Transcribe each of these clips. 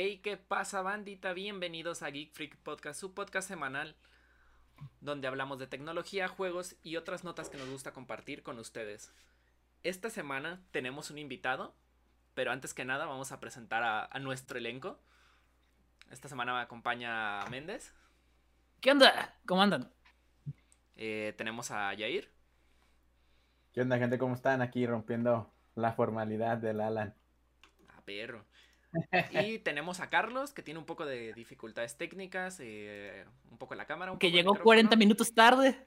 Hey, ¿qué pasa, bandita? Bienvenidos a Geek Freak Podcast, su podcast semanal, donde hablamos de tecnología, juegos y otras notas que nos gusta compartir con ustedes. Esta semana tenemos un invitado, pero antes que nada vamos a presentar a, nuestro elenco. Esta semana me acompaña Méndez. ¿Qué onda? ¿Cómo andan? Eh, tenemos a Yair. ¿Qué onda, gente? ¿Cómo están? Aquí rompiendo la formalidad del Alan. A perro. Y tenemos a Carlos, que tiene un poco de dificultades técnicas, eh, un poco la cámara. que llegó 40 minutos tarde.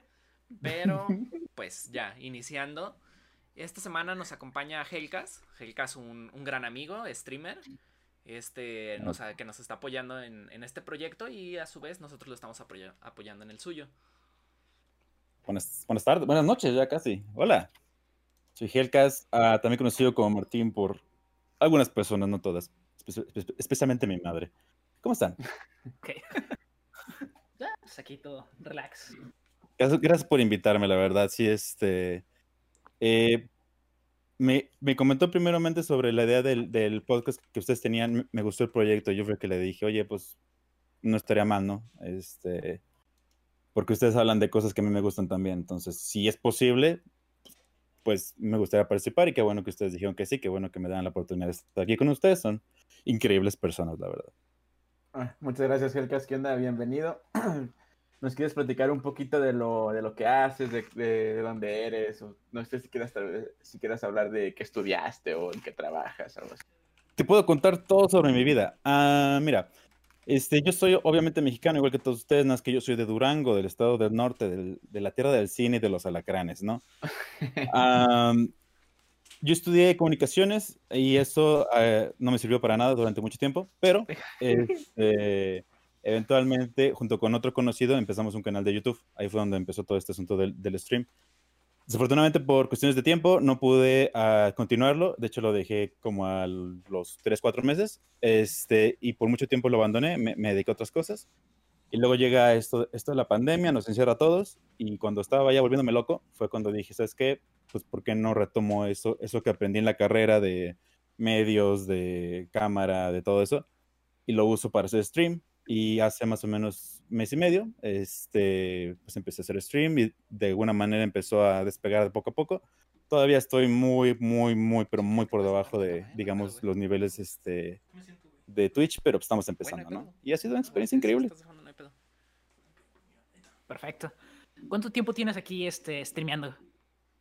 Pero, pues ya, iniciando. Esta semana nos acompaña Helcas. Helcas, un, un gran amigo, streamer. Este, nos, que nos está apoyando en, este proyecto y a su vez nosotros lo estamos apoyando en el suyo. Buenas, buenas tardes, buenas noches ya casi. Hola. Soy Helcas, ah, también conocido como Martín por algunas personas, no todas especialmente mi madre. ¿Cómo están? Ok. pues aquí todo, relax. Gracias, por invitarme, la verdad. Sí, este. Eh, me, me, comentó primeramente sobre la idea del, del, podcast que ustedes tenían. Me gustó el proyecto. Yo fue que le dije, oye, pues no estaría mal, ¿no? Este. Porque ustedes hablan de cosas que a mí me gustan también. Entonces, si es posible, pues me gustaría participar y qué bueno que ustedes dijeron que sí, qué bueno que me dan la oportunidad de estar aquí con ustedes. Son increíbles personas, la verdad. Ah, muchas gracias, Helcas. ¿Qué onda? Bienvenido. ¿Nos quieres platicar un poquito de lo, de lo que haces, de, de, dónde eres? O no sé si quieras, si quieras hablar de qué estudiaste o en qué trabajas, algo así. Te puedo contar todo sobre mi vida. Ah, mira, este, yo soy obviamente mexicano, igual que todos ustedes, más que yo soy de Durango, del estado del norte, de la tierra del cine y de los alacranes, ¿no? yo estudié comunicaciones y eso eh, no me sirvió para nada durante mucho tiempo, pero este, eventualmente, junto con otro conocido, empezamos un canal de YouTube. Ahí fue donde empezó todo este asunto del, del stream. Desafortunadamente, por cuestiones de tiempo, no pude uh, continuarlo. De hecho, lo dejé como a los 3, 4 meses. Este, y por mucho tiempo lo abandoné, me, me, dediqué a otras cosas. Y luego llega esto, esto de la pandemia, nos encierra a todos. Y cuando estaba ya volviéndome loco, fue cuando dije, ¿sabes qué? Pues, ¿por qué no retomo eso, eso que aprendí en la carrera de medios, de cámara, de todo eso? Y lo uso para hacer stream y hace más o menos mes y medio, este, pues empecé a hacer stream y de alguna manera empezó a despegar de poco a poco. Todavía estoy muy, muy, muy, pero muy por debajo de, digamos, los niveles este, de Twitch, pero estamos empezando, ¿no? Y ha sido una experiencia increíble. Perfecto. ¿Cuánto tiempo tienes aquí este, streameando?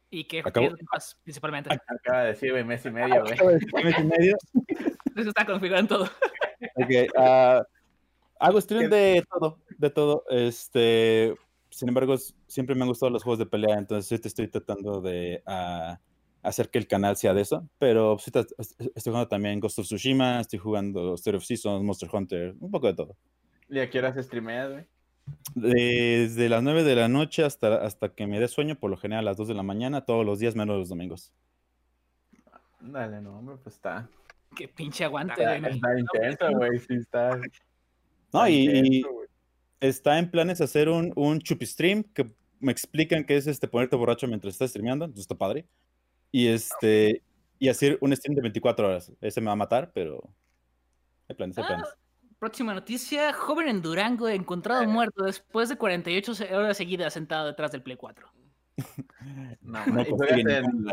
¿Y qué juegos principalmente? Acaba de decir, mes y medio, güey. mes y medio. Eso está configurado en todo. Ok, uh, Hago stream de todo, de todo. Este, sin embargo, siempre me han gustado los juegos de pelea, entonces te estoy tratando de uh, hacer que el canal sea de eso. Pero estoy jugando también Ghost of Tsushima, estoy jugando Story of Seasons, Monster Hunter, un poco de todo. ¿Y a qué horas streameas, güey? Desde las 9 de la noche hasta, hasta que me dé sueño, por lo general a las 2 de la mañana, todos los días menos los domingos. Dale, no, hombre, pues está. Qué pinche aguante, güey. Está, intenso, güey, sí está. No, y, está en planes hacer un, un chupi stream que me explican que es este ponerte borracho mientras estás streameando, entonces está padre. Y este y hacer un stream de 24 horas. Ese me va a matar, pero hay planes, hay planes. Ah, próxima noticia, joven en Durango encontrado muerto después de 48 horas seguidas sentado detrás del Play 4. no, no juegas, en,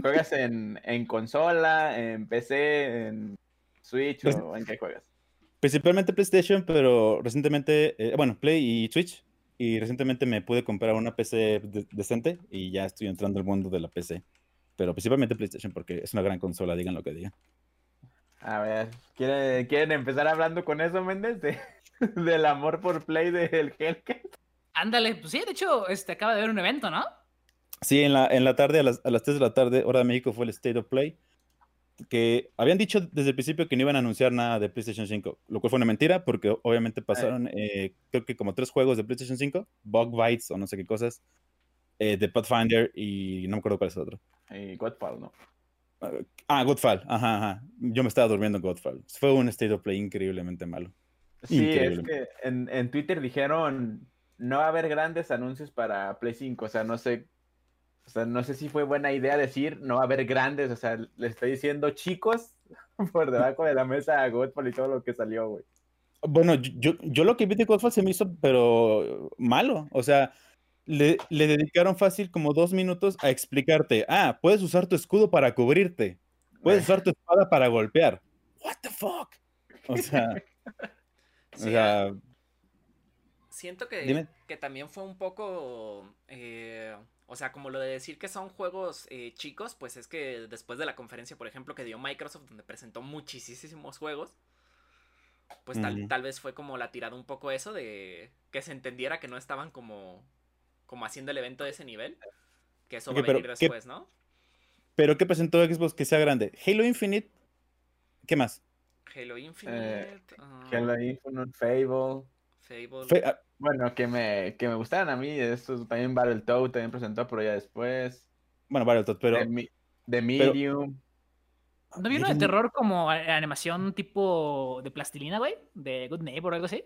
juegas en, en, consola, en PC, en Switch pues o en qué juegas? Principalmente PlayStation, pero recientemente, eh, bueno, Play y Switch. Y recientemente me pude comprar una PC decente y ya estoy entrando al mundo de la PC. Pero principalmente PlayStation porque es una gran consola, digan lo que digan. A ver, ¿quieren, empezar hablando con eso, Méndez? del amor por Play del Hellcat. Ándale, pues sí, de hecho, este acaba de haber un evento, ¿no? Sí, en la, en la tarde, a las, a las 3 de la tarde, hora de México, fue el State of Play que habían dicho desde el principio que no iban a anunciar nada de PlayStation 5, lo cual fue una mentira porque obviamente pasaron, eh, creo que como tres juegos de PlayStation 5, Bug Bites o no sé qué cosas, eh, de Pathfinder y no me acuerdo cuál es el otro. Y Godfall, ¿no? Ah, Godfall, ajá, ajá. Yo me estaba durmiendo en Godfall. Fue un state of play increíblemente malo. Sí, es que en, en Twitter dijeron no va a haber grandes anuncios para Play 5, o sea, no sé o sea, no sé si fue buena idea decir no va a haber grandes, o sea, le estoy diciendo chicos, por debajo de la mesa a Godfall y todo lo que salió, güey. Bueno, yo, yo lo que vi de Godfall se me hizo, pero malo. O sea, le, le dedicaron fácil como dos minutos a explicarte. Ah, puedes usar tu escudo para cubrirte. Puedes usar tu espada para golpear. What the fuck? O sea, o sea, Siento que, que también fue un poco, eh, o sea, como lo de decir que son juegos eh, chicos, pues es que después de la conferencia, por ejemplo, que dio Microsoft, donde presentó muchísimos juegos, pues tal, tal vez fue como la tirada un poco eso de que se entendiera que no estaban como, como haciendo el evento de ese nivel, que eso va a pero venir ¿qué- después, ¿no? pero ¿qué presentó Xbox que sea grande? Halo Infinite. ¿Qué más? Halo Infinite, ah, Halo Infinite, Fable. Fable. Ah, Bueno, que me, que me gustaran a mí, estos también Battletoad también presentó, pero ya después. bueno, Battletoads, pero de, Medium. ¿No vi uno de terror como animación tipo de plastilina, güey? De Good Neighbor o algo así.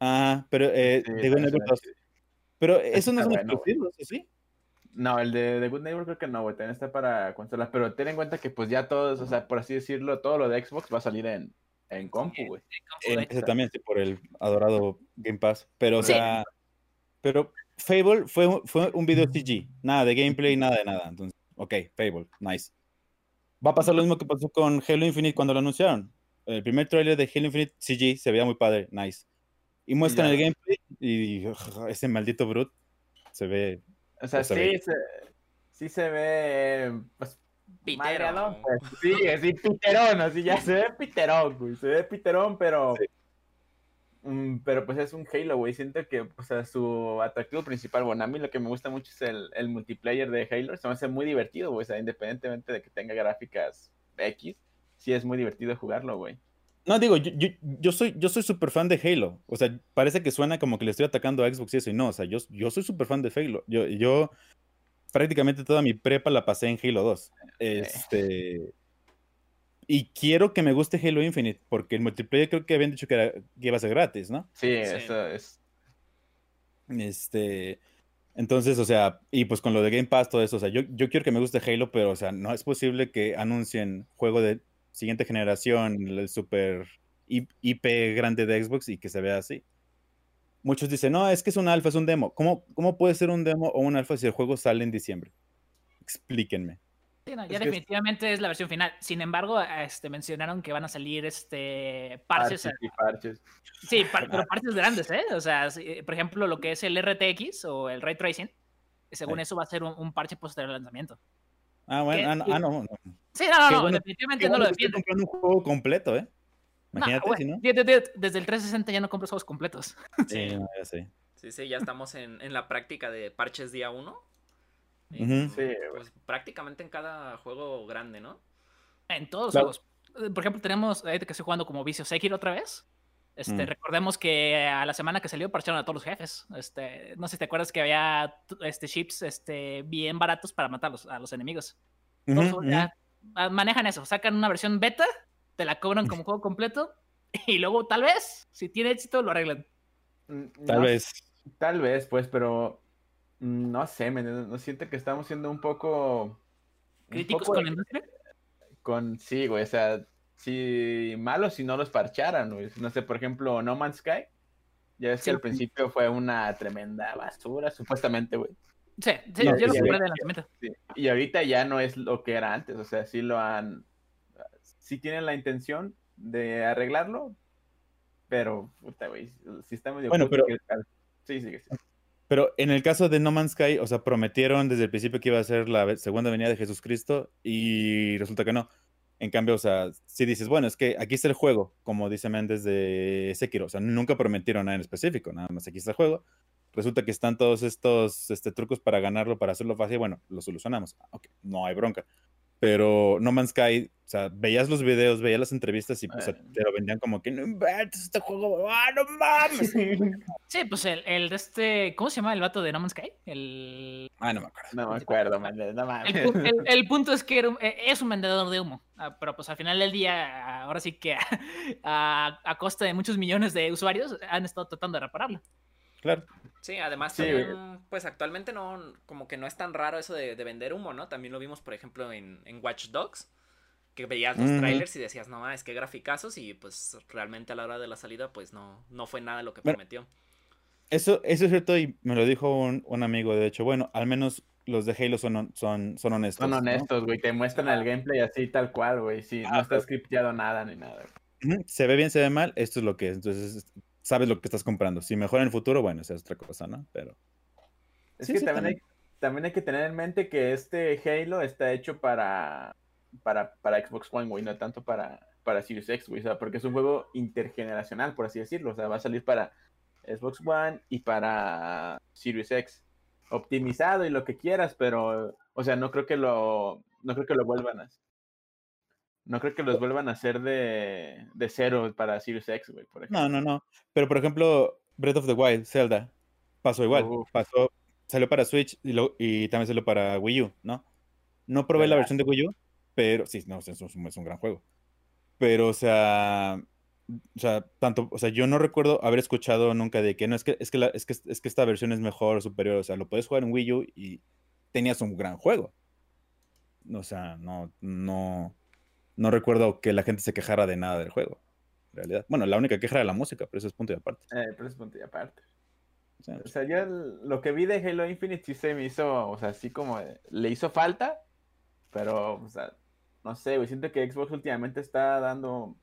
Ah, pero eh, Sí, de también Good Neighbor suena 2. chido. Pero esos no son bueno, exclusivos, ¿o ¿sí? No, el de, de Good Neighbor creo que no, güey. También está para consolas. Pero ten en cuenta que, pues ya todos, o sea, por así decirlo, todo lo de Xbox va a salir en, en compu, güey. En PC también, sí, por el adorado Game Pass. Pero, o Sí. sea, pero Fable fue, un- fue un video CG. Nada de gameplay, nada de nada. Entonces, ok, Fable, nice. Va a pasar lo mismo que pasó con Halo Infinite cuando lo anunciaron. El primer tráiler de Halo Infinite CG se veía muy padre, nice. Y muestran el gameplay y ugh, ese maldito Brute se ve. O sea, se sí ve. se, sí se ve, pues, Madreado, pues, sí, sí, piterón, así ya se ve piterón, güey. Se ve piterón, pero... Sí. Mm, pero pues es un Halo, güey. Siento que, o sea, su atractivo principal, bueno, a mí lo que me gusta mucho es el, el multiplayer de Halo. Se me hace muy divertido, güey. O sea, independientemente de que tenga gráficas X, sí es muy divertido jugarlo, güey. No, digo, yo, yo, yo soy yo soy súper fan de Halo. O sea, parece que suena como que le estoy atacando a Xbox y eso, y no, o sea, yo, yo soy súper fan de Halo. Yo, yo prácticamente toda mi prepa la pasé en Halo 2. Este. Y quiero que me guste Halo Infinite, porque el multiplayer creo que habían dicho que, era, que iba a ser gratis, ¿no? Sí, Sí. eso es. Este. Entonces, o sea, y pues con lo de Game Pass, todo eso, o sea, yo, yo quiero que me guste Halo, pero, o sea, no es posible que anuncien juego de siguiente generación, el super IP grande de Xbox y que se vea así. Muchos dicen, no, es que es un alfa, es un demo. ¿Cómo, cómo puede ser un demo o un alfa si el juego sale en diciembre? Explíquenme. Sí, no, ya es- definitivamente es la versión final. Sin embargo, este, mencionaron que van a salir este, parches. Parches y parches. Sí, par- pero parches grandes, ¿eh? O sea, sí, por ejemplo, lo que es el RTX o el Ray Tracing, según Sí. eso va a ser un, un parche posterior al lanzamiento. Ah, bueno, ah, no, ah, no, no. Sí, no, no, no, bueno- definitivamente no lo que estoy comprando un juego completo, ¿eh? No, Imagínate si no. de- de- de- Desde el 360 ya no compras juegos completos. Sí, no, ya sé. Sí, sí, ya estamos en, en la práctica de parches día 1. Ujú. Sí, güey. pues prácticamente en cada juego grande, ¿no? En todos los Claro. juegos. Eh, Por ejemplo, tenemos, ahorita que estoy jugando como Vicio Sekiro otra vez. Este, Mm. Recordemos que a la semana que salió parcharon a todos los jefes. Este, no sé si te acuerdas que había este, chips este, bien baratos para matar a los, enemigos. Todos Ujú, ya, manejan eso, sacan una versión beta, te la cobran como juego completo y luego tal vez, si tiene éxito, lo arreglan. Mm, Tal no vez. Tal vez, pues, pero mm, no sé, me no siento que estamos siendo un poco un Críticos poco con la industria. con sí, güey, o sea, si malos si no los parcharan, güey. No sé, por ejemplo, No Man's Sky. Ya ves Sí. que al principio fue una tremenda basura, supuestamente, güey. Sí, sí, No, yo lo sí, compré sí. de lanzamiento. Sí. Y ahorita ya no es lo que era antes, o sea, sí lo han sí tienen la intención de arreglarlo, pero puta, güey, sí está medio Bueno, pero- que- Sí, sí, sí. Pero en el caso de No Man's Sky, o sea, prometieron desde el principio que iba a ser la segunda venida de Jesucristo y resulta que no. En cambio, o sea, si dices, bueno, es que aquí está el juego, como dice Méndez de Sekiro, o sea, nunca prometieron nada en específico, nada más aquí está el juego. Resulta que están todos estos este, trucos para ganarlo, para hacerlo fácil, bueno, lo solucionamos. Ah, Ok, no hay bronca. Pero No Man's Sky, o sea, veías los videos, veías las entrevistas y pues, Bueno. te lo vendían como que no inventes este juego, ¡ah, no mames! Sí, pues el, el de este, ¿cómo se llama el vato de No Man's Sky? El, ah, no me acuerdo. No me acuerdo, man, no el, mames. el- el punto es que era un- eh, es un vendedor de humo, ah, pero pues al final del día, ahora sí que a, a costa de muchos millones de usuarios han estado tratando de repararlo. Claro. Sí, además Sí, también, pues actualmente no, como que no es tan raro eso de, de vender humo, ¿no? También lo vimos, por ejemplo, en, en Watch Dogs, que veías los trailers y decías, no, es que graficazos y pues realmente a la hora de la salida pues no, no fue nada lo que Bueno, prometió. Eso, eso es cierto y me lo dijo un, un amigo, de hecho, bueno, al menos los de Halo son, son, son honestos. Son honestos, güey. Te muestran el gameplay así tal cual, güey. Sí, no Ah, está pero- scripteado nada ni nada. güey. Se ve bien, se ve mal, esto es lo que es. Entonces, sabes lo que estás comprando. Si mejora en el futuro, bueno, esa es otra cosa, ¿no? Pero Es Sí, que sí, también, también. Hay, también hay que tener en mente que este Halo está hecho para, para, para Xbox One, güey, no tanto para, para Series X, güey. O sea, porque es un juego intergeneracional, por así decirlo. O sea, va a salir para Xbox One y para Series X. Optimizado y lo que quieras, pero, o sea, no creo que lo, no creo que lo vuelvan a no creo que los vuelvan a hacer de, de cero para Series X, güey, por ejemplo. no, no, no. Pero por ejemplo, Breath of the Wild, Zelda, pasó igual. Uf. Pasó, salió para Switch y, lo- y también salió para Wii U, ¿no? No probé la ¿Verdad? versión de Wii U, pero sí, no, es un, es un gran juego. Pero, o sea, o sea, tanto, o sea, yo no recuerdo haber escuchado nunca de que no es que es que, la- es que es que esta versión es mejor o superior, o sea, lo puedes jugar en Wii U y tenías un gran juego. O sea, no, no, no recuerdo que la gente se quejara de nada del juego. En realidad. Bueno, la única queja era la música, pero eso es punto y aparte. Eh, pero es punto y aparte. O sea, O sea, yo lo que vi de Halo Infinite sí se me hizo, o sea, así como de- le hizo falta, pero, o sea, no sé, güey, siento que Xbox últimamente está dando,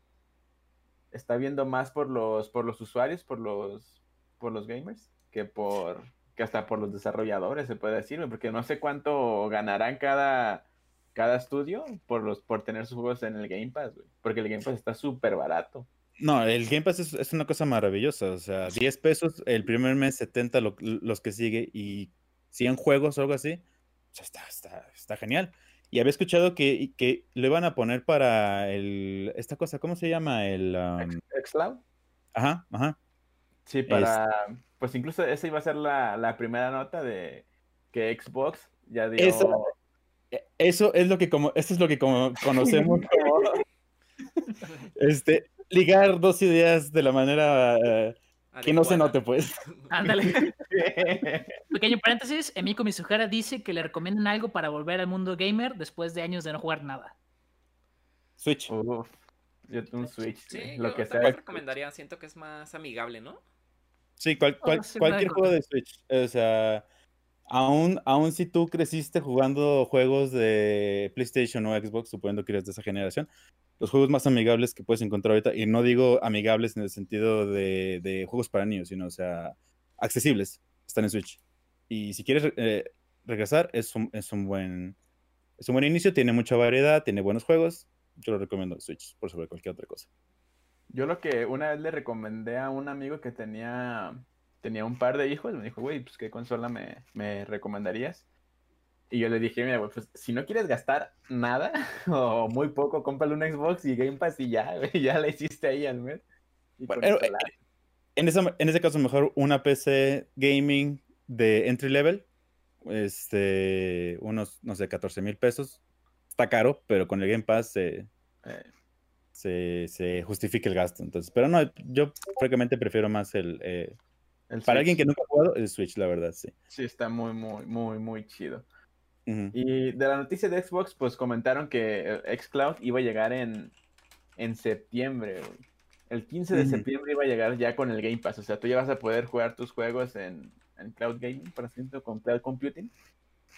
está viendo más por los, por los usuarios, por los, por los gamers, que por, que hasta por los desarrolladores, se puede decir, porque no sé cuánto ganarán cada, cada estudio por los, por tener sus juegos en el Game Pass, güey, porque el Game Pass está súper barato. No, el Game Pass es, es una cosa maravillosa. O sea, 10 pesos el primer mes, 70 lo- los que sigue y 100 juegos o algo así. O sea, está, está, está genial. Y había escuchado que, que lo iban a poner para el, esta cosa, ¿cómo se llama? El, um, ¿Xcloud? ajá, ajá. Sí, para. Pues incluso esa iba a ser la, la primera nota de que Xbox ya dio. Eso- Eso es lo que como, eso es lo que como conocemos como este, ligar dos ideas de la manera eh, que no se note, pues. Ándale. Pequeño paréntesis, Emiko Mizuhara dice que le recomiendan algo para volver al mundo gamer después de años de no jugar nada. Switch. Yo un Switch, Sí, güey, yo lo que sea. recomendaría, siento que es más amigable, ¿no? Sí, cual- Oh, cual- sí, cualquier juego de Switch. O sea, aún, aún si tú creciste jugando juegos de PlayStation o Xbox, suponiendo que eres de esa generación, los juegos más amigables que puedes encontrar ahorita, y no digo amigables en el sentido de, juegos para niños, sino, o sea, accesibles, están en Switch. Y si quieres eh, regresar, es un, es, un buen, es un buen inicio, tiene mucha variedad, tiene buenos juegos. Yo lo recomiendo Switch por sobre cualquier otra cosa. Yo lo que una vez le recomendé a un amigo que tenía, tenía un par de hijos, me dijo, güey, pues qué consola me, me recomendarías. Y yo le dije, mira, güey, pues si no quieres gastar nada o muy poco, cómprale un Xbox y Game Pass y ya, güey, ya la hiciste ahí al mes. Y Bueno, eso eh, la- En, esa- en ese caso, mejor una PC gaming de entry level, este, unos, no sé, 14 mil pesos. Está caro, pero con el Game Pass se, eh, se, se justifica el gasto. Entonces, pero no, yo francamente prefiero más el. eh, el para alguien que nunca ha jugado, el Switch, la verdad, sí. Sí, está muy, muy, muy, muy chido. Y de la noticia de Xbox, pues comentaron que eh, Xcloud iba a llegar en, en septiembre, güey. El 15 de septiembre iba a llegar ya con el Game Pass. O sea, tú ya vas a poder jugar tus juegos en, en Cloud Gaming, por ejemplo, con Cloud Computing.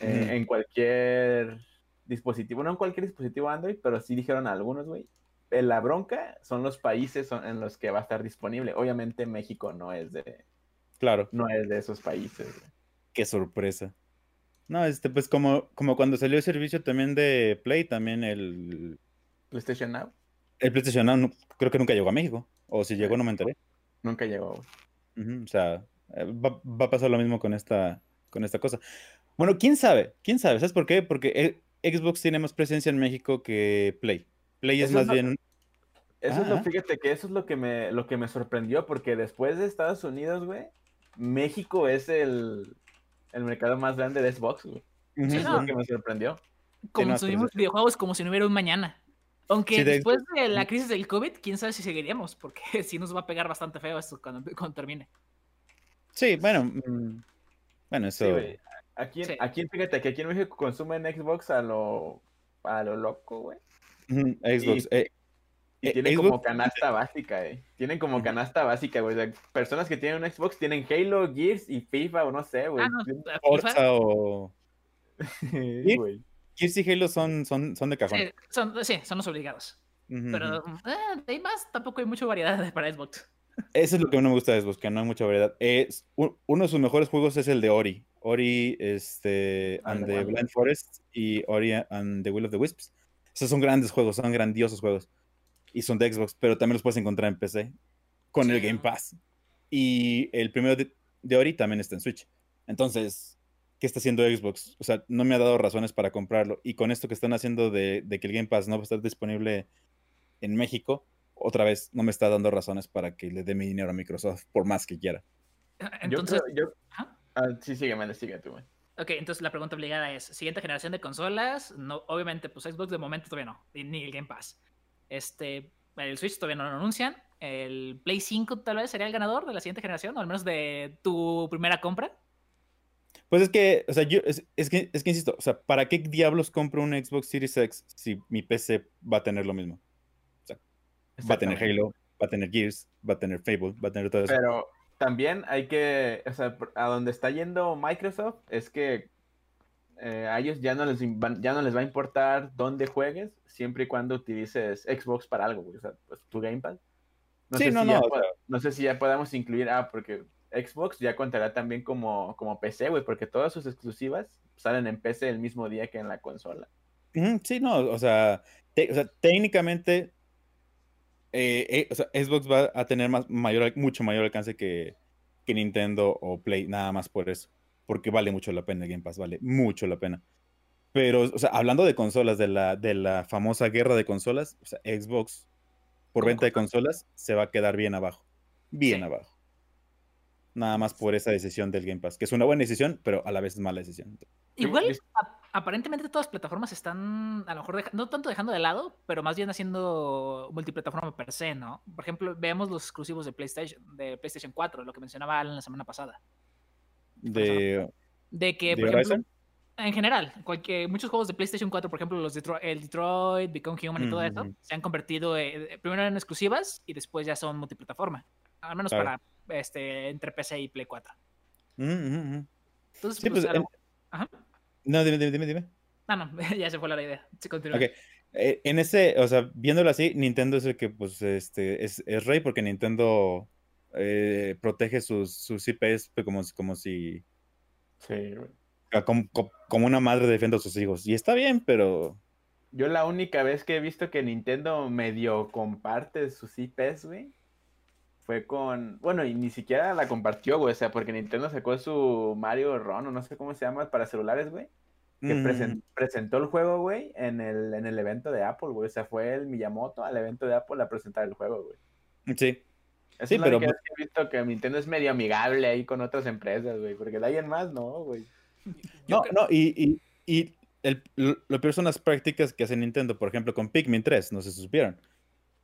eh. En cualquier dispositivo, no en cualquier dispositivo Android, pero sí dijeron algunos, güey. Eh, La bronca son los países son- en los que va a estar disponible. Obviamente México no es de, Claro, no es de esos países. güey. qué sorpresa. No, este, pues como, como cuando salió el servicio también de Play, también el, PlayStation Now el PlayStation Now, no- creo que nunca llegó a México. O si llegó, no me enteré. nunca llegó. Ujú, o sea, eh, va, va a pasar lo mismo con esta, con esta cosa. Bueno, quién sabe, quién sabe, ¿sabes por qué? Porque eh, Xbox tiene más presencia en México que Play. Play es Eso más bien. Eso es lo, fíjate que eso es lo que me, lo que me sorprendió, porque después de Estados Unidos, güey, México es el, el mercado más grande de Xbox, güey. Eso es no. lo que me sorprendió. Consumimos pero- videojuegos como si no hubiera un mañana. Aunque Sí, de- después de la crisis del COVID, quién sabe si seguiríamos, porque sí nos va a pegar bastante feo esto cuando, cuando termine. Sí, bueno. mm, Bueno, eso. Sí. Aquí, en- Sí. aquí, fíjate que aquí en México consumen Xbox a lo, a lo loco, güey. Xbox. Y- eh, Y eh, tienen Xbox- como canasta básica, eh. Tienen como canasta básica, güey. O sea, personas que tienen un Xbox tienen Halo, Gears y FIFA o no sé, güey. Ah, no, Forza o. Sí, güey. Gears y Halo son, son, son de cajón. sí, son, sí, son los obligados. Pero eh, de ahí más tampoco hay mucha variedad para Xbox. Eso es lo que no me gusta de Xbox, que no hay mucha variedad. Uno de sus mejores juegos es el de Ori. Ori este, Ah, and the. Blind Forest y Ori and the Will of the Wisps. Esos son grandes juegos, son grandiosos juegos. Y son de Xbox, pero también los puedes encontrar en PC con el Sí. Game Pass. Y el primero de, de Ori también está en Switch. Entonces, ¿qué está haciendo Xbox? O sea, no me ha dado razones para comprarlo. Y con esto que están haciendo de, de que el Game Pass no va a estar disponible en México, otra vez no me está dando razones para que le dé mi dinero a Microsoft, por más que quiera. Entonces, yo, creo- yo- Ajá. Ah, sí, sígueme, sigue tú, güey. ok, entonces la pregunta obligada es, siguiente generación de consolas, no, obviamente, pues Xbox de momento todavía no, ni el Game Pass. Este, el Switch todavía no lo anuncian, el Play 5 tal vez sería el ganador de la siguiente generación, o al menos de tu primera compra. Pues es que, o sea, yo, es, es que, es que insisto, o sea, ¿para qué diablos compro un Xbox Series X si mi PC va a tener lo mismo? Va a tener. Halo, va a tener Gears, va a tener Fable, va a tener todo eso. Pero también hay que, o sea, a donde está yendo Microsoft es que eh, a ellos ya no, les ya no les va a importar dónde juegues, siempre y cuando utilices Xbox para algo, güey. O sea, pues tu Gamepad. No Sí, sé no, si no, no sé si ya podamos incluir, ah, porque Xbox ya contará también como, como PC, güey, porque todas sus exclusivas salen en PC el mismo día que en la consola. Sí, no, o sea, o sea, técnicamente, eh, eh, o sea, Xbox va a tener más, mayor, mucho mayor alcance que, que Nintendo o Play, nada más por eso, porque vale mucho la pena el Game Pass, vale mucho la pena. Pero, o sea, hablando de consolas, de la, de la famosa guerra de consolas, o sea, Xbox, por venta de consolas, se va a quedar bien abajo, bien Sí. abajo. Nada más por esa decisión del Game Pass, que es una buena decisión, pero a la vez es mala decisión. Igual, aparentemente todas las plataformas están, a lo mejor, no tanto dejando de lado, pero más bien haciendo multiplataforma per se, ¿no? Por ejemplo, veamos los exclusivos de PlayStation, de PlayStation 4, lo que mencionaba Alan la semana pasada. De, De que, ¿De por ejemplo, en general, cualquier, muchos juegos de PlayStation 4, por ejemplo, los Detro- el Detroit, Become Human y todo eso, se han convertido eh, primero en exclusivas y después ya son multiplataforma. Al menos Claro. para este, entre PC y Play 4. Ujú, ujú, ujú. Entonces, Sí, pues, pues, Ajá. No, dime, dime, dime, dime. Ah, no, ya se fue la idea. Se continúa. Eh, en ese, o sea, viéndolo así, Nintendo es el que, pues, este, es, es rey porque Nintendo eh, protege sus, sus IPs pues, como, como si, Sí, ah, como, co- como una madre defiende a sus hijos. Y está bien, pero Yo la única vez que he visto que Nintendo medio comparte sus IPs, güey, fue con... Bueno, y ni siquiera la compartió, güey, o sea, porque Nintendo sacó su Mario Run, o no sé cómo se llama, para celulares, güey, que mm, presen- presentó el juego, güey, en el, en el evento de Apple, güey, o sea, fue el Miyamoto al evento de Apple a presentar el juego, güey. sí. Esa Sí, es la pero única pues- que he visto que Nintendo es medio amigable ahí con otras empresas, güey, porque de alguien más, no, güey. No, creo- no, y, y, y el- lo, lo peor son las prácticas que hace Nintendo, por ejemplo, con Pikmin 3, no sé si supieron.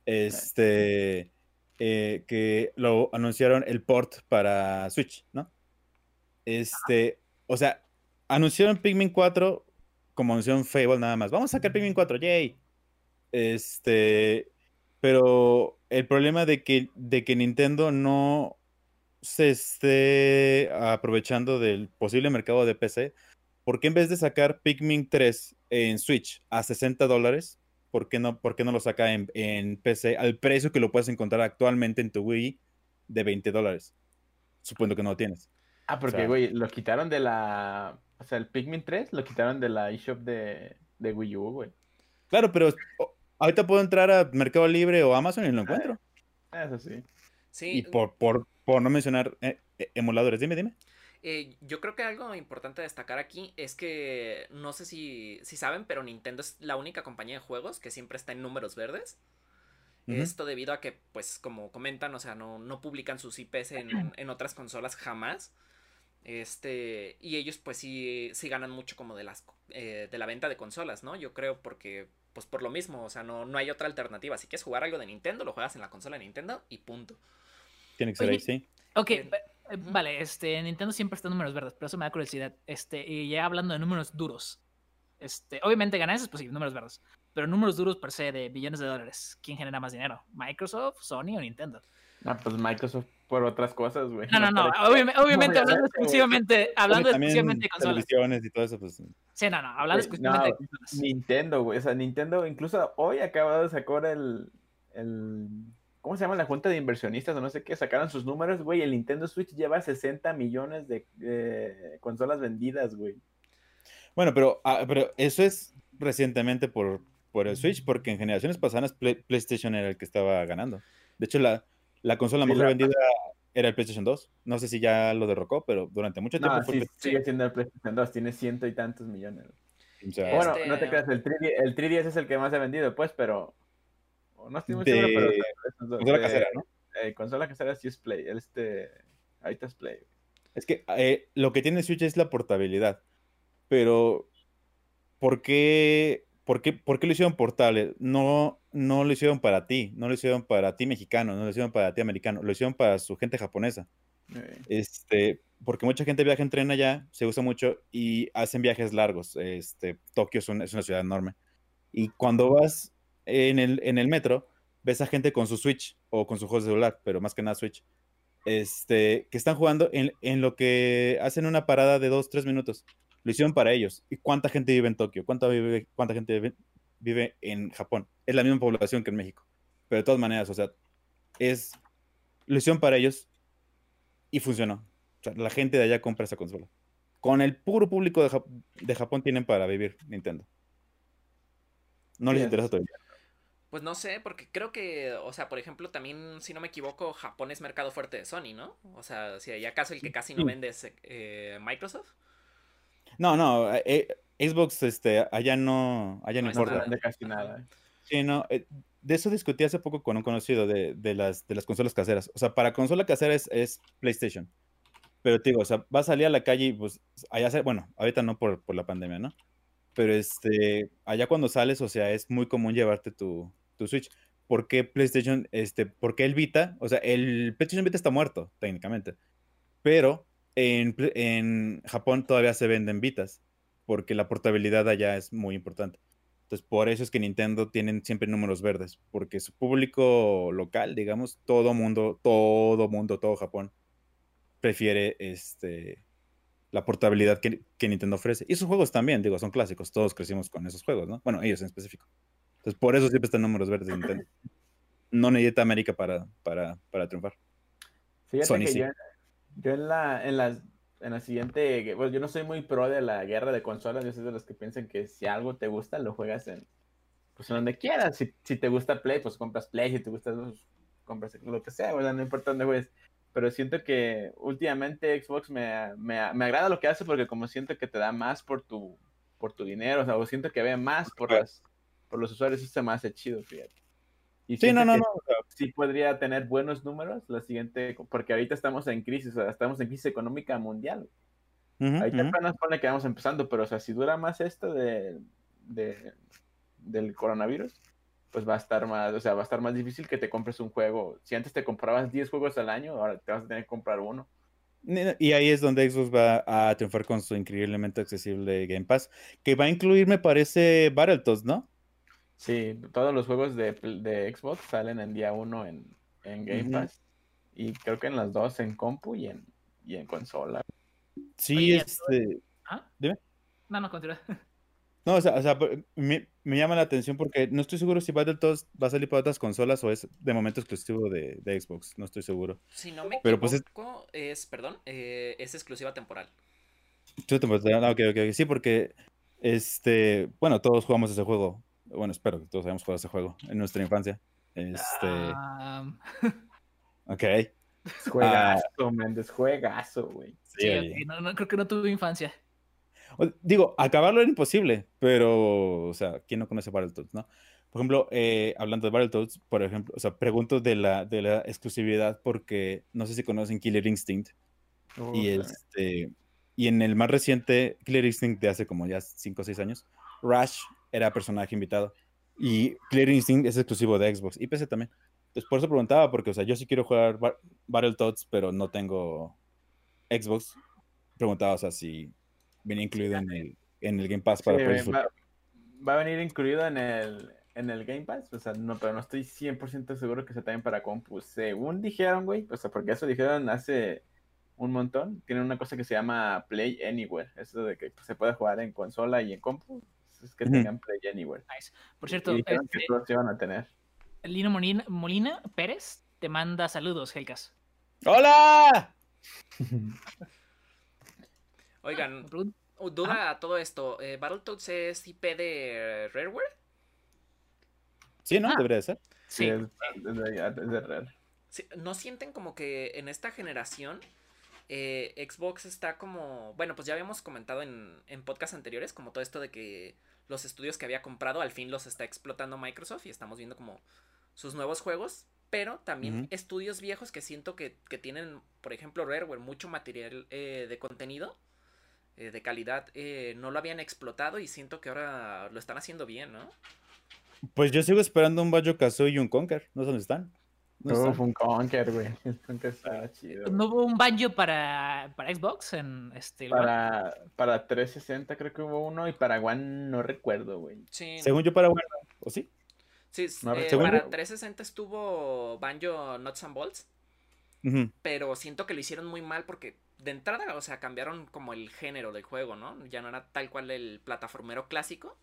Este, eh, que lo anunciaron el port para Switch, ¿no? Este, o sea, anunciaron Pikmin 4 como anunciaron Fable nada más. Vamos a sacar Pikmin 4, yay. Este, pero el problema de que, de que Nintendo no se esté aprovechando del posible mercado de PC, ¿por qué en vez de sacar Pikmin 3 en Switch a 60 dólares, ¿por qué no, por qué no lo saca en, en PC al precio que lo puedes encontrar actualmente en tu Wii de 20 dólares? Supongo que no lo tienes. Ah, porque, sea- güey, lo quitaron de la... O sea, el Pikmin 3 lo quitaron de la eShop de, de Wii U, güey. Claro, pero ahorita puedo entrar a Mercado Libre o Amazon y lo encuentro. Eso sí. Sí, Y por, por, por no mencionar eh, eh, emuladores, dime, dime. Eh, yo creo que algo importante a destacar aquí es que no sé si, si saben, pero Nintendo es la única compañía de juegos que siempre está en números verdes. Esto debido a que, pues, como comentan, o sea, no, no publican sus IPs en, en otras consolas jamás. Este, y ellos, pues, sí, sí ganan mucho como de las eh, de la venta de consolas, ¿no? Yo creo porque, pues, por lo mismo, o sea, no, no hay otra alternativa. Si quieres jugar algo de Nintendo, lo juegas en la consola de Nintendo y punto. Tiene que ser ahí, sí. Ok, eh, vale, este, Nintendo siempre está en números verdes, pero eso me da curiosidad. Este, y ya hablando de números duros. Este, obviamente ganancias, pues sí, números verdes. pero números duros per se de billones de dólares, ¿quién genera más dinero? ¿Microsoft, Sony o Nintendo? Ah, pues Microsoft por otras cosas, güey. No, no, no. Obviamente, hablando exclusivamente, hablando exclusivamente de consolas. televisiones y todo eso, pues. Sí, no, no. Hablando exclusivamente no, de consolas. Nintendo, güey. O sea, Nintendo incluso hoy acaba de sacar el, el... ¿Cómo se llama? La junta de inversionistas o no sé qué. Sacaron sus números, güey. El Nintendo Switch lleva 60 millones de eh, consolas vendidas, güey. Bueno, pero, ah, pero eso es recientemente por, por el Switch, porque en generaciones pasadas Play- PlayStation era el que estaba ganando. De hecho, la, la consola Sí, mejor la- vendida era el PlayStation 2. No sé si ya lo derrocó, pero durante mucho tiempo No, fue sí, el sigue siendo el PlayStation 2. Tiene ciento y tantos millones. O sea, Bueno, Este- no te creas. El 3D, el 3DS es el que más ha vendido, pues, pero... No estoy muy seguro, De pero... esos dos- consola casera, ¿no? eh, consola casera sí es Play. Este... Ahorita es Play. Es que eh, lo que tiene Switch es la portabilidad. Pero, ¿por qué, por qué, por qué lo hicieron portable? No, no lo hicieron para ti, no lo hicieron para ti mexicano, no lo hicieron para ti americano, lo hicieron para su gente japonesa. Este, porque mucha gente viaja en tren allá, se usa mucho y hacen viajes largos. Este, Tokio es, un- es una ciudad enorme. Y cuando vas en el, en el metro, ves a gente con su Switch o con su juego de celular, pero más que nada Switch, este, que están jugando en, en lo que hacen una parada de dos, tres minutos. Lo hicieron para ellos. ¿Y cuánta gente vive en Tokio? ¿Cuánta, vive, cuánta gente vive, vive en Japón? Es la misma población que en México. Pero de todas maneras, o sea, es, lo hicieron para ellos y funcionó. O sea, la gente de allá compra esa consola. Con el puro público de, Jap- de Japón tienen para vivir Nintendo. No les interesa es- todo. Pues no sé, porque creo que, o sea, por ejemplo, también, si no me equivoco, Japón es mercado fuerte de Sony, ¿no? O sea, si hay acaso el que casi no vende es eh, Microsoft. No, no, eh, eh, Xbox este, allá no, allá no, No importa. vende casi nada. Sí, no, eh, de eso discutí hace poco con un conocido de, de las, de las consolas caseras. O sea, para consola casera es, es PlayStation. Pero te digo, o sea, vas a salir a la calle y pues allá, se- bueno, ahorita no por, por la pandemia, ¿no? Pero este, allá cuando sales, o sea, es muy común llevarte tu, tu Switch. ¿Por qué PlayStation, este, por qué el Vita? O sea, el PlayStation Vita está muerto, técnicamente. Pero en, en Japón todavía se venden Vitas, porque la portabilidad allá es muy importante. Entonces, por eso es que Nintendo tienen siempre números verdes, porque su público local, digamos, todo mundo, todo mundo, todo Japón, prefiere este, la portabilidad que, que Nintendo ofrece. Y sus juegos también, digo, son clásicos, todos crecimos con esos juegos, ¿no? Bueno, ellos en específico. Entonces, por eso siempre están números verdes de Nintendo. No necesita América para, para, para triunfar. Fíjate Sony que sí. yo, yo en la, en las en la siguiente, bueno, yo no soy muy pro de la guerra de consolas, yo soy de los que piensan que si algo te gusta, lo juegas en, pues en donde quieras. Si, si te gusta Play, pues compras Play, si te gusta, pues, compras lo que sea, ¿verdad? No importa dónde juegues. Pero siento que últimamente Xbox me, me, me agrada lo que hace porque como siento que te da más por tu, por tu dinero, o sea, o siento que ve más por, las, por los usuarios, eso se me hace chido, fíjate. Y Sí, no, no, no. sí podría tener buenos números la siguiente, porque ahorita estamos en crisis, o sea, estamos en crisis económica mundial. ujú, Ahorita ujú. apenas pone que vamos empezando, pero o sea, si dura más esto de, de- del coronavirus, pues va a estar más, o sea, va a estar más difícil que te compres un juego. Si antes te comprabas 10 juegos al año, ahora te vas a tener que comprar uno. Y ahí es donde Xbox va a triunfar con su increíblemente accesible Game Pass, que va a incluir, me parece, Battletoads, ¿no? Sí, todos los juegos de, de Xbox salen en día uno en, en Game. Pass. Y creo que en las dos en compu y en, y en consola. Sí, Oye, este... ¿Ah? Dime. No, no, continúa. No, o sea, o sea, me, me llama la atención porque no estoy seguro si Battletoads va a salir para otras consolas o es de momento exclusivo de, de Xbox, no estoy seguro. Si no me Pero, pues, es- equivoco, es... perdón, eh, es exclusiva temporal. Te- ah, ok, ok, ok, Sí, porque, este, bueno, todos jugamos ese juego. Bueno, espero que todos hayamos jugado ese juego en nuestra infancia. Este, Ah, ok. Juegazo, Méndez, juegazo, güey. Sí, sí, no, no, creo que no tuve infancia. Digo, acabarlo era imposible, pero, o sea, ¿quién no conoce Battletoads, no? Por ejemplo, eh, hablando de Battletoads, por ejemplo, o sea, pregunto de la, de la exclusividad porque no sé si conocen Killer Instinct y Uf, este y en el más reciente Killer Instinct de hace como ya 5 o 6 años, Rush era personaje invitado y Killer Instinct es exclusivo de Xbox y PC también. Entonces por eso preguntaba porque, o sea, yo sí quiero jugar Ba- Battletoads, pero no tengo Xbox. Preguntaba, o sea, si venía incluido en el, en el Game Pass para Sí, poder va, va a venir incluido en el, en el Game Pass, o sea, no, pero no estoy 100% seguro que sea también para compu. Según dijeron, güey, o sea, porque eso dijeron hace un montón, tienen una cosa que se llama Play Anywhere, eso de que se puede jugar en consola y en compu, es que Ujú. tengan Play Anywhere. Nice. Por cierto, Y dijeron que este, todos se iban a tener. Lino Molina, Molina Pérez te manda saludos, Helcas. ¡Hola! Oigan, pregun- uh, duda a todo esto. eh, ¿Battletoads es IP de Rareware? Sí, ¿no? Ah. Debería de ser. Sí, Sí, es, es de, es de Rare. Sí, ¿No sienten como que en esta generación eh, Xbox está como... Bueno, pues ya habíamos comentado en, en podcasts anteriores como todo esto de que los estudios que había comprado al fin los está explotando Microsoft y estamos viendo como sus nuevos juegos, pero también estudios viejos que siento que, que tienen, por ejemplo, Rareware, mucho material eh, de contenido eh, de calidad, eh, no lo habían explotado y siento que ahora lo están haciendo bien, ¿no? Pues yo sigo esperando un Banjo Kazooie y un Conker. No sé dónde están. No Uf, están. un Conker, güey. El Conker estaba chido. ¿No hubo un banjo para, para Xbox en este One? Para, para 360 creo que hubo uno y para One no recuerdo, güey. Sí. Según yo, para bueno. ¿O sí? Sí, No, eh, según para yo- 360 estuvo Banjo Nuts and Bolts, Ujú. pero siento que lo hicieron muy mal porque de entrada, o sea, cambiaron como el género del juego, ¿no? Ya no era tal cual el plataformero clásico.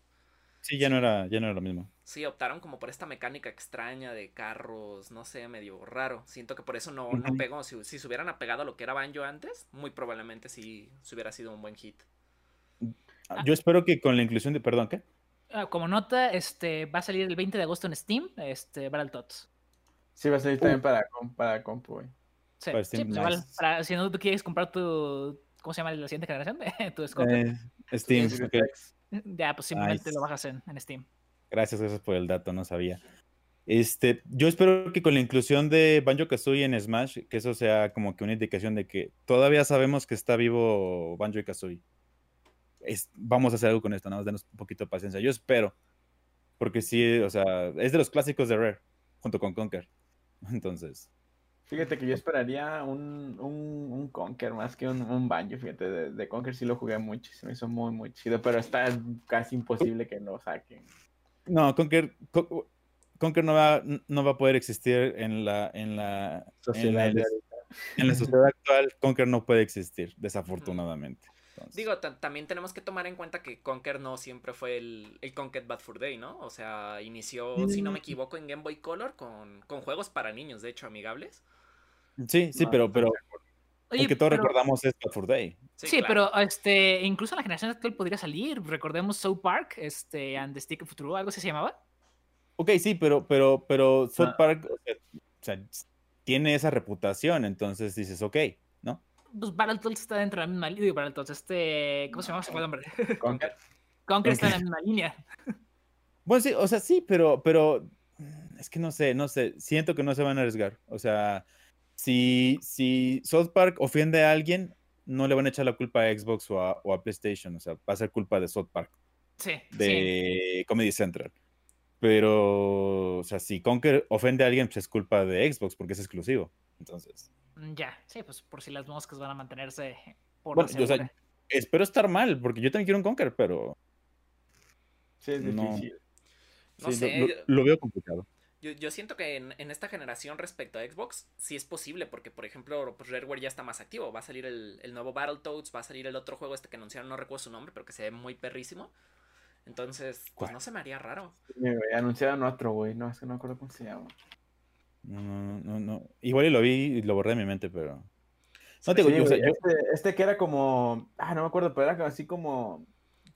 Sí, ya no era, ya no era lo mismo. Sí, optaron como por esta mecánica extraña de carros, no sé, medio raro. Siento que por eso no, no pegó. Si, si se hubieran apegado a lo que era Banjo antes, muy probablemente sí, sí hubiera sido un buen hit. Ah. Yo espero que con la inclusión de. Perdón, ¿qué? Ah, como nota, este va a salir el 20 de agosto en Steam, este Battletoads. Sí, va a salir también para, com- para compu. Sí, Para sí, Steam, pues igual, nice. para- si no tú quieres comprar tu ¿cómo se llama la siguiente generación? tu Scorpio. Eh, Steam. Sí, sí, sí. Ya, pues simplemente nice. lo bajas en, en Steam. Gracias, gracias por el dato, no sabía. Este, yo espero que con la inclusión de Banjo Kazooie en Smash, que eso sea como que una indicación de que todavía sabemos que está vivo Banjo y Kazooie. Es, vamos a hacer algo con esto, nada más denos un poquito de paciencia. Yo espero, porque sí, o sea, es de los clásicos de Rare, junto con Conker. Entonces, Fíjate que yo esperaría un, un, un Conker más que un, un Banjo, fíjate. De, de Conker sí lo jugué mucho, se me hizo muy, muy chido, pero está casi imposible que lo saquen. no, Conker, Con- Conker no va, no va a poder existir en la, en la, en Sociedad la, de en la sociedad actual. Conker no puede existir, desafortunadamente. Entonces, Digo, ta- también tenemos que tomar en cuenta que Conker no siempre fue el, el Conker Bad Fur Day, ¿no? O sea, inició, si no me Mm. equivoco, en Game Boy Color con, con juegos para niños, de hecho, amigables. Sí, sí, No, pero, pero Oye, el que todos pero- recordamos es Bad Fur Day. Sí, claro. pero este, incluso en la generación actual podría salir. Recordemos South Park, este, and the Stick of True, algo así se llamaba. Ok, sí, pero, pero, pero South Ah. Park o sea, tiene esa reputación, entonces dices, ok, ¿no? Pues Battletoads está dentro de la misma línea. Battletoads, este, ¿cómo se llama? Se fue el nombre. Conker. Conker está en la misma línea. Bueno, sí, o sea, sí, pero, pero es que no sé, no sé, siento que no se van a arriesgar. O sea, si, si South Park ofende a alguien, no le van a echar la culpa a Xbox o a, o a PlayStation, o sea, va a ser culpa de South Park, Sí, sí. de Comedy Central. Pero, o sea, si Conker ofende a alguien, pues es culpa de Xbox porque es exclusivo. Entonces, Mm, Ya, sí, pues por si las moscas van a mantenerse por bueno, yo, o sea, espero estar mal, porque yo también quiero un Conker, pero Sí, es No. difícil. No sí, sé, lo veo complicado. Yo, yo siento que en, en esta generación respecto a Xbox sí es posible, porque por ejemplo, pues Rareware ya está más activo. Va a salir el, el nuevo Battletoads, va a salir el otro juego este que anunciaron, no recuerdo su nombre, pero que se ve muy perrísimo. Entonces, pues ¿Cuál? no se me haría raro. Sí, anunciaron otro, güey. No, es que no me acuerdo cómo se llama. No, no, no, no. Igual y lo vi y lo borré de mi mente, pero. No te digo, Sí, yo, o sea, güey, yo- este, este que era como. Ah, no me acuerdo, pero era así como.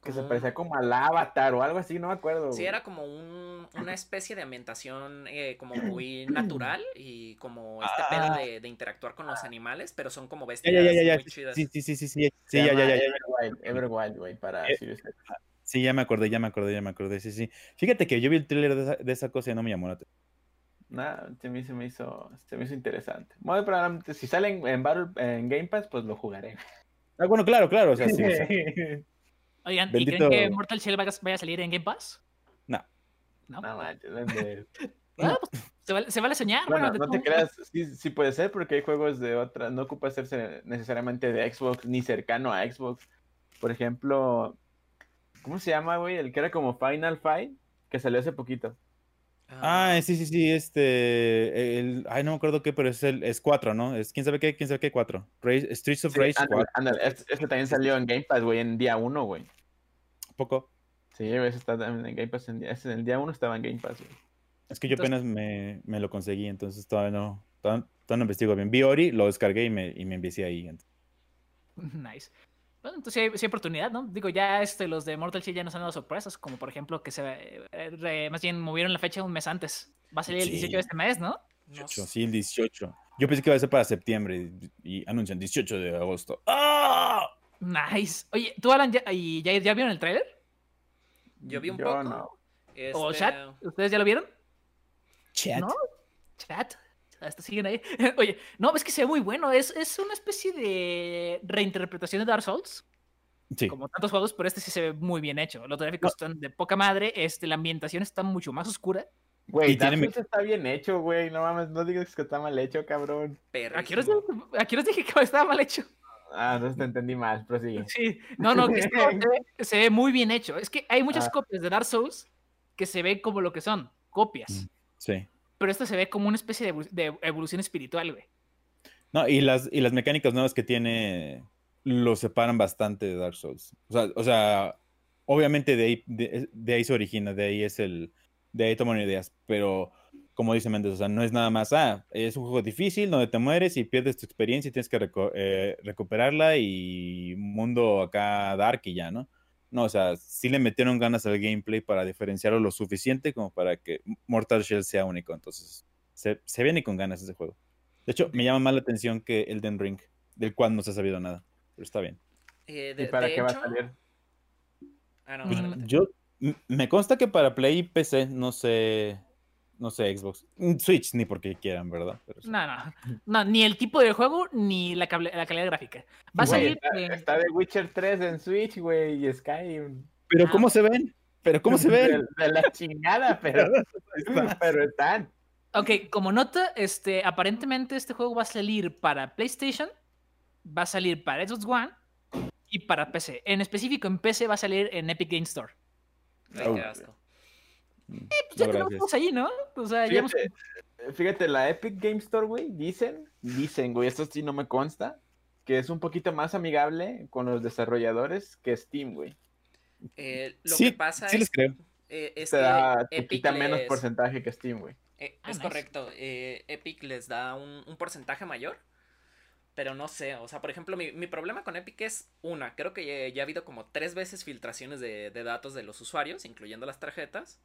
Que se parecía como al Avatar o algo así, no me acuerdo. Sí, era como un- una especie de ambientación eh, como muy natural y como este pedo Ah. de, de interactuar con los animales, pero son como bestias ya, ya, ya, ya. muy chidas. Sí, sí, sí, sí, sí, sí, ya, ya, ya, ya. Everwild, Everwild, güey, para Eh, X. Sí, ya me acordé, ya me acordé, ya me acordé, sí, sí. Fíjate que yo vi el tráiler de esa, de esa cosa y no me llamó la atención. Nada, se me, se me hizo, se me hizo interesante. Muy probablemente, si salen en, Battle, en Game Pass, pues lo jugaré. Ah, bueno, claro, claro, o sea, sí. o sea, Oigan, ¿y bendito- creen que Mortal Shell vaya, a salir en Game Pass? No. No. No de- Ah, pues, se, vale, se vale soñar. Bueno, de no te creas, sí, sí puede ser, porque hay juegos de otra, no ocupa hacerse necesariamente de Xbox ni cercano a Xbox. Por ejemplo, ¿Cómo se llama, güey? El que era como Final Fight, que salió hace poquito. Ah, sí, sí, sí, este, el, ay, no me acuerdo qué, pero es el, es 4, ¿no? Es quién sabe qué, quién sabe qué 4. Rage- Streets of Sí, Rage ándale, 4. ándale, Este, este también salió en Game Pass, güey, en día 1, güey. Poco. Sí, güey, ese está también en Game Pass. En, ese en el día 1 estaba en Game Pass, güey. Es que yo Entonces- apenas me, me lo conseguí, entonces todavía no, todavía, todavía no investigo bien. Vi Ori, lo descargué y me, y me envicié ahí. Nice. Bueno, entonces sí hay, sí hay oportunidad, ¿no? Digo, ya este, los de Mortal Kombat ya nos han dado sorpresas, como por ejemplo que se eh, re- más bien movieron la fecha un mes antes. Va a salir el 18 de este mes, ¿no? No 18, sé. sí, el 18. Yo pensé que iba a ser para septiembre y, y anuncian 18 de agosto. ¡Ah! Nice. Oye, ¿tú, Alan, ya, y ya, ya vieron el tráiler? Yo vi un Yo poco. no. ¿O Este, chat? ¿Ustedes ya lo vieron? Chat. ¿No? Chat. Hasta siguen ahí. Oye, no, es que se ve muy bueno. Es, es una especie de reinterpretación de Dark Souls, Sí. como tantos juegos, pero este sí se ve muy bien hecho. Los gráficos están de poca madre. Este, la ambientación está mucho más oscura. Güey, Dark está bien hecho, güey. No mames, no digas que está mal hecho, cabrón. ¿A qué horas perrísimo. a qué horas dije que estaba mal hecho? Ah, entonces te entendí mal, prosigue. Sí, no, no, que se, ve, se ve muy bien hecho. Es que hay muchas Ah. copias de Dark Souls que se ven como lo que son, copias. Sí. Pero esto se ve como una especie de, evolu- de evolución espiritual, güey. No, y las, y las mecánicas nuevas que tiene lo separan bastante de Dark Souls. O sea, o sea obviamente de ahí, de, de ahí se origina, de ahí es el. De ahí toman ideas. Pero, como dice Méndez, o sea, no es nada más, ah, es un juego difícil donde te mueres y pierdes tu experiencia y tienes que eh, recuperarla y mundo acá dark y ya, ¿no? No, o sea, sí le metieron ganas al gameplay para diferenciarlo lo suficiente como para que Mortal Shell sea único. Entonces, se, se viene con ganas ese juego. De hecho, me llama más la atención que Elden Ring, del cual no se ha sabido nada. Pero está bien. Eh, ¿Y para qué va a salir? Ah, no, Pues. Yo, me consta que para Play y PC, no sé, no sé, Xbox. Mm, Switch, ni porque quieran, ¿verdad? Pero sí. No, no, no, ni el tipo de juego ni la, cable- la calidad gráfica. Va a salir. está, eh, está de Witcher 3 en Switch, güey, y Skyrim. Pero Ah. ¿cómo se ven? Pero ¿cómo se ven? de la chingada, pero, pero están. Ok, como nota, este, aparentemente este juego va a salir para PlayStation, va a salir para Xbox One y para PC. En específico, en PC va a salir en Epic Game Store. Ay, Oh. Asco. Pues ya No, tenemos juegos allí, ¿no? O sea, ya hemos... Fíjate, fíjate, la Epic Game Store, güey, dicen, dicen, güey, esto sí no me consta, que es un poquito más amigable con los desarrolladores que Steam, güey. Eh, lo Sí, que pasa sí es, les creo. eh, es Te, que da, Epic quita menos les- porcentaje que Steam, güey. eh, Ah, es nice. correcto. eh, Epic les da un, un porcentaje mayor. Pero no sé, o sea, por ejemplo, mi, mi problema con Epic es una, creo que ya, ya ha habido como tres veces filtraciones de, de datos de los usuarios, incluyendo las tarjetas.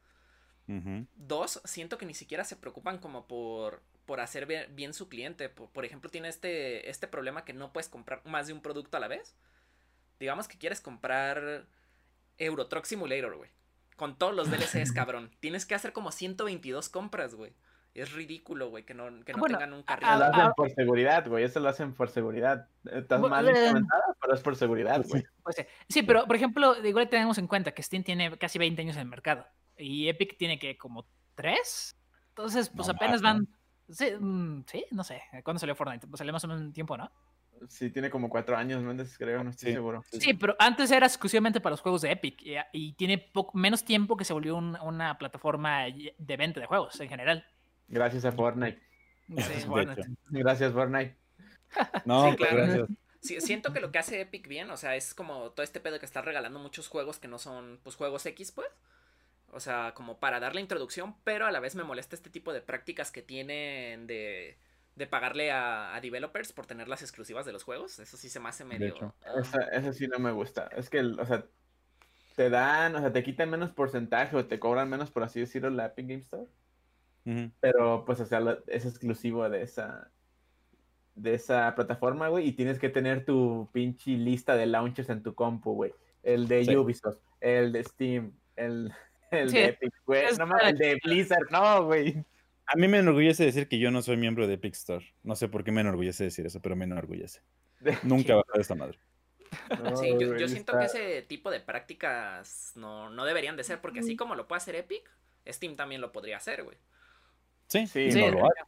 Dos, siento que ni siquiera se preocupan como por, por hacer bien, bien su cliente. Por, por ejemplo, tiene este, este problema que no puedes comprar más de un producto a la vez. Digamos que quieres comprar Euro Truck Simulator, güey. Con todos los DLCs, cabrón. Tienes que hacer como 122 compras, güey. Es ridículo, güey, que no, que no Bueno, tengan un a- carrito. Lo a- hacen por seguridad, güey, eso lo hacen por seguridad. Estás Bu- mal eh, pero es por seguridad, Pues güey. Pues, eh, sí, pero por ejemplo, igual tenemos en cuenta que Steam tiene casi 20 años en el mercado y Epic tiene que como 3. Entonces, pues No apenas más, ¿no? van... Sí, mm, sí, no sé. ¿Cuándo salió Fortnite? Pues salió más o menos un tiempo, ¿no? Sí, tiene como cuatro años, Méndez, creo, no estoy Sí. seguro. Sí, pero antes era exclusivamente para los juegos de Epic y, y tiene menos tiempo que se volvió un- una plataforma de venta de juegos en general. Gracias a Fortnite. Sí, Fortnite. Gracias, Fortnite. No, Sí, pues, claro. gracias. Sí, siento que lo que hace Epic bien, o sea, es como todo este pedo que está regalando muchos juegos que no son, pues, juegos X, pues. O sea, como para dar la introducción, pero a la vez me molesta este tipo de prácticas que tienen de, de pagarle a, a developers por tener las exclusivas de los juegos. Eso sí se me hace medio... hecho. ah, Esa, esa sí no me gusta. Es que, o sea, te dan, o sea, te quitan menos porcentaje o te cobran menos, por así decirlo, la Epic Game Store. Pero, pues, o sea, lo- es exclusivo de esa de esa plataforma, güey, y tienes que tener tu pinche lista de launchers en tu compu, güey. El de Sí. Ubisoft, el de Steam, el, el Sí, de Epic, güey. es No mames, el de Blizzard, no, güey. A mí me enorgullece decir que yo no soy miembro de Epic Store. No sé por qué me enorgullece decir eso, pero me enorgullece. Nunca va a esta madre. No, Sí, yo, siento que ese tipo de prácticas no, no deberían de ser, porque así como lo puede hacer Epic, Steam también lo podría hacer, güey. Sí, Sí, no lo hace.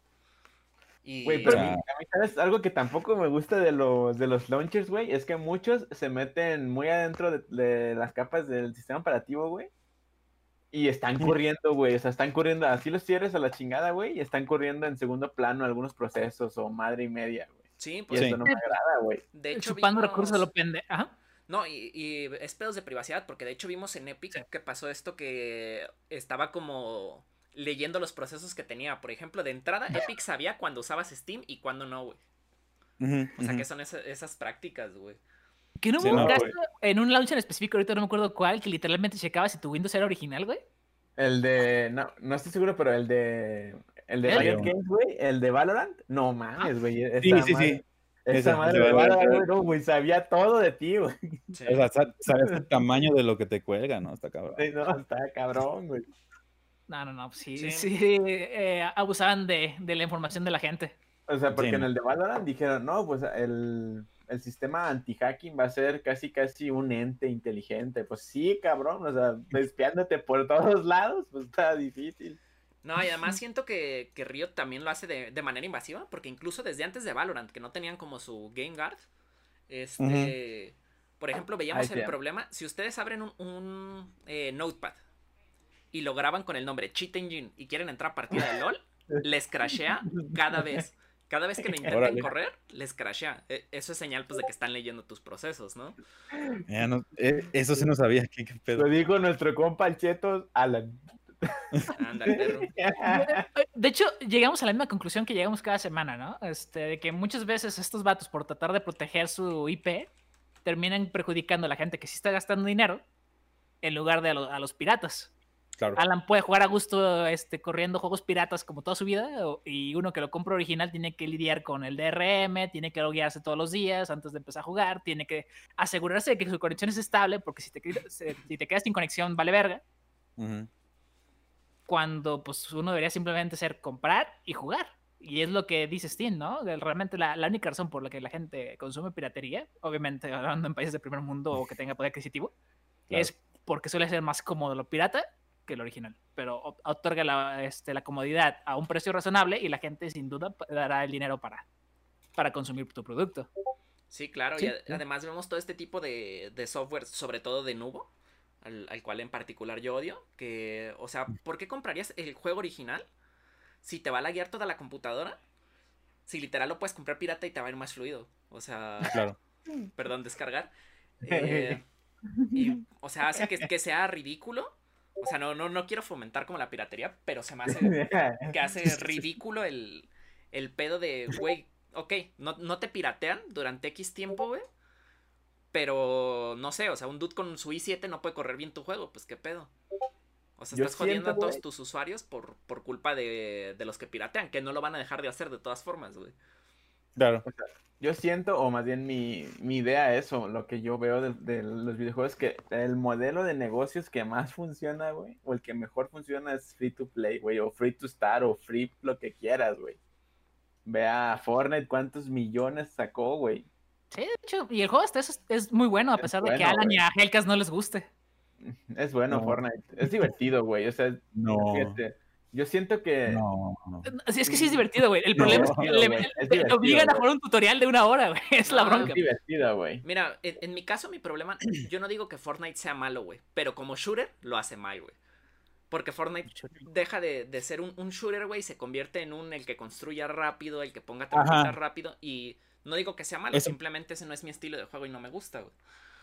Y Güey, pero a mí, a mí, ¿sabes? Algo que tampoco me gusta de los, de los launchers, güey, es que muchos se meten muy adentro de, de las capas del sistema operativo, güey. Y están corriendo, güey. O sea, están corriendo. Así los cierres a la chingada, güey. Y están corriendo en segundo plano algunos procesos o madre y media, güey. sí, Y pues eso no me agrada, güey. de hecho Chupando vimos- recursos a lo pende. Ajá. No, y, y es pedos de privacidad, porque de hecho vimos en Epic Sí. que pasó esto que estaba como leyendo los procesos que tenía. Por ejemplo, de entrada, Epic sabía cuando usabas Steam y cuando no, güey. O sea, que son esa- esas prácticas, güey. Que no Sí, hubo un no, caso güey. en un launcher en específico, ahorita no me acuerdo cuál, que literalmente checaba si tu Windows era original, güey. El de. No, no estoy seguro, pero el de. El de ¿El? Riot Games, güey. El de Valorant. No mames, güey. Sí, esa sí, madre- sí. Esa madre el de Valorant. Güey, no, güey. Sabía todo de ti, güey. Sí. O sea, sa- sabes el tamaño de lo que te cuelga, ¿no? Está cabrón. Sí, No, está cabrón, güey. No, no, no, pues sí, Sí. sí, eh, abusaban de, de la información de la gente. O sea, porque Sí, en el de Valorant dijeron, no, pues el, el sistema anti-hacking va a ser casi, casi un ente inteligente. Pues sí, cabrón, o sea, espiándote por todos lados, pues está difícil. No, y además siento que, que Riot también lo hace de, de manera invasiva, porque incluso desde antes de Valorant, que no tenían como su Game Guard, este, por ejemplo, veíamos el problema, si ustedes abren un, un, eh, Notepad y lo graban con el nombre Cheat Engine y quieren entrar a partida de LOL, les crashea cada vez. Cada vez que lo intenten Órale. correr, les crashea. E- Eso es señal pues de que están leyendo tus procesos, ¿no? Ya no- eh, eso sí no sabía. ¿Qué, qué pedo? Lo dijo nuestro compa el Chetos, Alan. Eh, De hecho, llegamos a la misma conclusión que llegamos cada semana, ¿no? Este, de que muchas veces estos vatos, por tratar de proteger su IP, terminan perjudicando a la gente que sí está gastando dinero en lugar de a, lo- a los piratas. Claro. Alan puede jugar a gusto este, corriendo juegos piratas como toda su vida, y uno que lo compra original tiene que lidiar con el DRM, tiene que loguearse todos los días antes de empezar a jugar, tiene que asegurarse de que su conexión es estable, porque si te, quedas- si te quedas sin conexión, vale verga cuando pues uno debería simplemente ser comprar y jugar. Y es lo que dice Steam, ¿no? Realmente la, la única razón por la que la gente consume piratería, obviamente hablando en países de primer mundo o que tenga poder adquisitivo, Claro. es porque suele ser más cómodo lo pirata que lo original. Pero otorga la, este, la comodidad a un precio razonable y la gente sin duda dará el dinero para, para consumir tu producto. Sí, claro, Sí, y además vemos todo este tipo de, de software, sobre todo de Nubo, al, al cual en particular yo odio, que, o sea, ¿por qué comprarías el juego original si te va a laguear toda la computadora? Si literal lo puedes comprar pirata y te va a ir más fluido. O sea, Claro. perdón, descargar. Eh, y, o sea, hace que, que sea ridículo. O sea, no, no, no quiero fomentar como la piratería, pero se me hace que hace ridículo el, el pedo de, güey, ok, no, no te piratean durante X tiempo, güey. Pero no sé, o sea, un dude con su i7 no puede correr bien tu juego, pues qué pedo. O sea, Yo estás jodiendo a todos tus usuarios por, por culpa de, de los que piratean, que no lo van a dejar de hacer de todas formas, güey. Claro. Yo siento, o más bien mi, mi idea es, o lo que yo veo de, de los videojuegos, que el modelo de negocios que más funciona, güey, o el que mejor funciona es free to play, güey, o free to start, o free lo que quieras, güey. Vea Fortnite cuántos millones sacó, güey. Sí, de hecho, y el juego hasta eso es, es muy bueno, a Es pesar de que a Alan y a Hellcast no les guste. Es bueno No. Fortnite. Es divertido, güey. O sea, No. fíjate, yo siento que... No. no. Es que sí es divertido, güey. El No, problema es que le, güey, le- es te divertido, obligan a jugar un tutorial de una hora, güey. Es la No, bronca. Es divertido, güey. Mira, en, en mi caso, mi problema, yo no digo que Fortnite sea malo, güey, pero como shooter lo hace mal, güey. Porque Fortnite deja de, de ser un, un shooter, güey, y se convierte en un el que construya rápido, el que ponga trampitas Ajá. rápido. Y no digo que sea malo, Eso- simplemente ese no es mi estilo de juego y no me gusta, güey.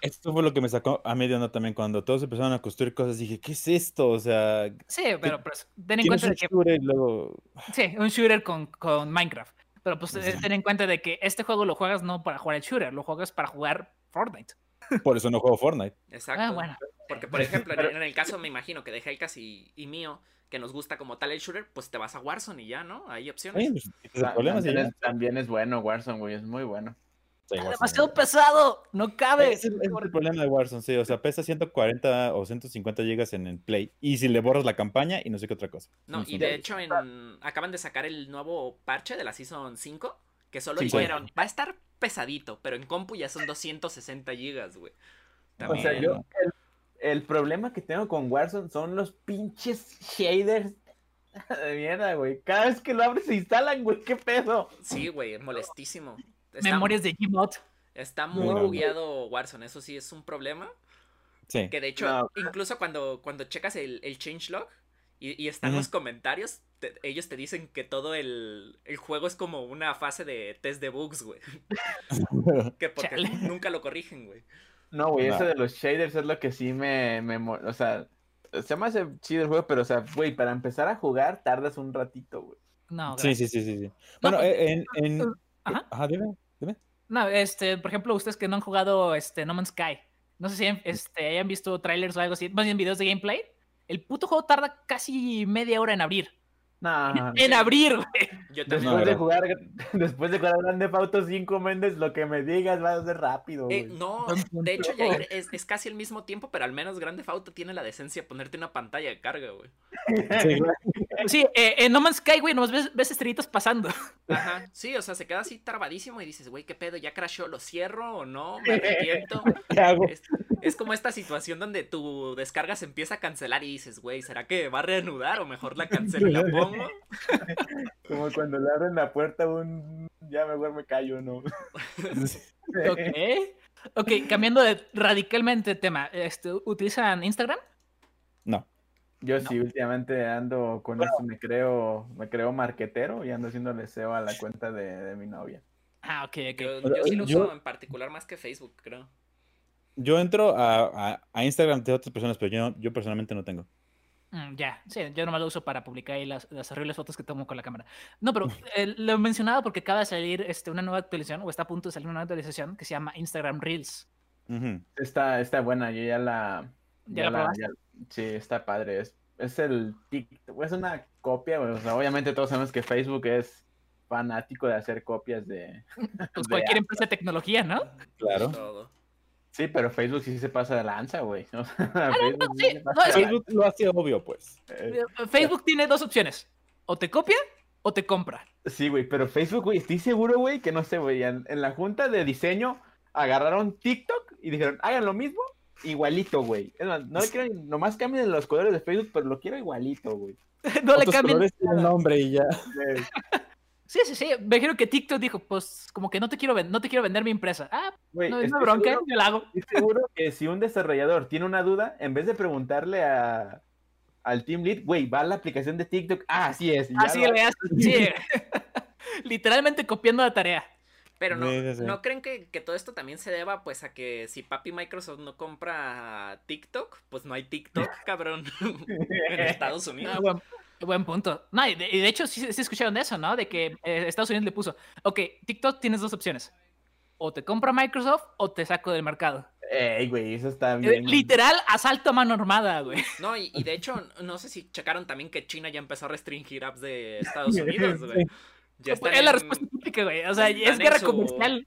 Esto fue lo que me sacó a medio onda también. Cuando todos empezaron a construir cosas, dije, ¿qué es esto? O sea, Sí, pero pues, ten en cuenta un de que. shooter y luego... Sí, un shooter con, con Minecraft. Pero pues Sí. ten en cuenta de que este juego lo juegas no para jugar el shooter, lo juegas para jugar Fortnite. Por eso no juego Fortnite. Exacto. Ah, bueno. Porque, por ejemplo, en, en el caso, me imagino que de Hellcast y, y mío, que nos gusta como tal el shooter, pues te vas a Warzone y ya, ¿no? Hay opciones. Pues, es, también es bueno Warzone, güey. Es muy bueno. Sí. Demasiado pesado, no cabe. Es, es el problema de Warzone, sí. O sea, pesa 140 o 150 gigas en el Play. Y si le borras la campaña y no sé qué otra cosa. No, y de hecho en, acaban de sacar el nuevo parche de la Season 5, que solo Sí, dijeron, va a estar pesadito, pero en compu ya son 260 gigas, güey. O sea, También. yo, el, el problema que tengo con Warzone son los pinches shaders de mierda, güey. Cada vez que lo abres se instalan, güey. ¿Qué pedo? Sí, güey, molestísimo. Está, Memorias de Gmod. está muy No, no. bugueado Warzone, eso sí es un problema. Sí. Que de hecho, No. incluso cuando, cuando checas el, el changelog y, y están los comentarios, te- ellos te dicen que todo el, el juego es como una fase de test de bugs, güey. Que porque Chale. nunca lo corrigen, güey. No, güey, No. eso de los shaders es lo que sí me, me O sea, se me hace chido el juego, pero, o sea, güey, para empezar a jugar tardas un ratito, güey. No, Sí, gracias. sí, sí, sí. sí. No, Bueno, pues, eh, en, en... Ajá. Ajá, dime, dime. No, este, por ejemplo, ustedes que no han jugado este, No Man's Sky, no sé si este, hayan visto trailers o algo así, más bien videos de gameplay. El puto juego tarda casi media hora en abrir. No, En abrir, güey. Yo después de pero- jugar, después de jugar Grand Theft Auto 5 Méndez, lo que me digas va a ser rápido, Eh, no, de hecho, Jair, es, es casi el mismo tiempo, pero al menos Grande Auto tiene la decencia de ponerte una pantalla de carga, güey. Sí, Sí, eh, en No Man's Sky, güey, nomás ves, ves estrellitas pasando. Ajá, sí, o sea, se queda así trabadísimo y dices, güey, ¿qué pedo? ¿Ya crashó? ¿Lo cierro o no? ¿Me arrepiento? ¿qué hago? Es, es como esta situación donde tu descarga se empieza a cancelar y dices, güey, ¿será que va a reanudar o mejor la cancelo y la pongo? Como cuando le abren la puerta un... Ya mejor me callo, ¿no? Ok. Ok, cambiando de, radicalmente de tema. Este, ¿Utilizan Instagram? No. Yo sí, últimamente ando con eso, me creo, me creo marquetero y ando haciéndole SEO a la cuenta de, de mi novia. Ah, ok, ok. Yo, Pero, yo sí lo yo- uso en particular más que Facebook, creo. Yo entro a, a- a Instagram de otras personas, pero yo, yo personalmente no tengo. Mm, ya, sí, yo nomás lo uso para publicar ahí las, las horribles fotos que tomo con la cámara. No, pero eh, lo he mencionado porque acaba de salir este, una nueva actualización, o está a punto de salir una nueva actualización que se llama Instagram Reels. Ujú. Está, está buena, yo ya la... ¿Ya la ya- sí, está padre. Es, es el TikTok, es una copia, güey, o sea, obviamente todos sabemos que Facebook es fanático de hacer copias de... Pues de cualquier empresa de tecnología, ¿no? Claro. Todo. Sí, pero Facebook sí se pasa de lanza, güey. O sea, Facebook sí, no, es Facebook lo hace obvio, pues. lanza. Eh, Facebook tiene dos opciones. O te copia o te compra. Sí, güey, pero Facebook, güey, estoy seguro, güey, que no sé, güey, en, en la junta de diseño agarraron TikTok y dijeron, hagan lo mismo, igualito, güey. Es más, no le quiero, nomás cambien los colores de Facebook, pero lo quiero igualito, güey. no le cambien. colores y el nombre y ya. Sí, sí, sí. Me imagino que TikTok dijo, pues como que no te quiero, ven- no te quiero vender mi empresa. Ah, Güey, no es una bronca, seguro- yo la hago. estoy seguro que si un desarrollador tiene una duda, en vez de preguntarle a, al team lead, güey, va a la aplicación de TikTok, ah, así es. Así lo le hace. Sí. Literalmente copiando la tarea. Pero no, Sí, sí, sí. ¿no creen que, que todo esto también se deba pues a que si papi Microsoft no compra TikTok, pues no hay TikTok, cabrón, en Estados Unidos? Ah, buen, buen punto. No, y de, y de hecho sí, sí escucharon de eso, ¿no? De que eh, Estados Unidos le puso, ok, TikTok tienes dos opciones. O te compra Microsoft o te saco del mercado. Ey, güey, eso está Eh, bien. Literal, asalto a mano armada, güey. No, y, y de hecho, no sé si checaron también que China ya empezó a restringir apps de Estados Unidos, güey. Ya están Es la respuesta típica, güey. O sea, están es guerra su- comercial.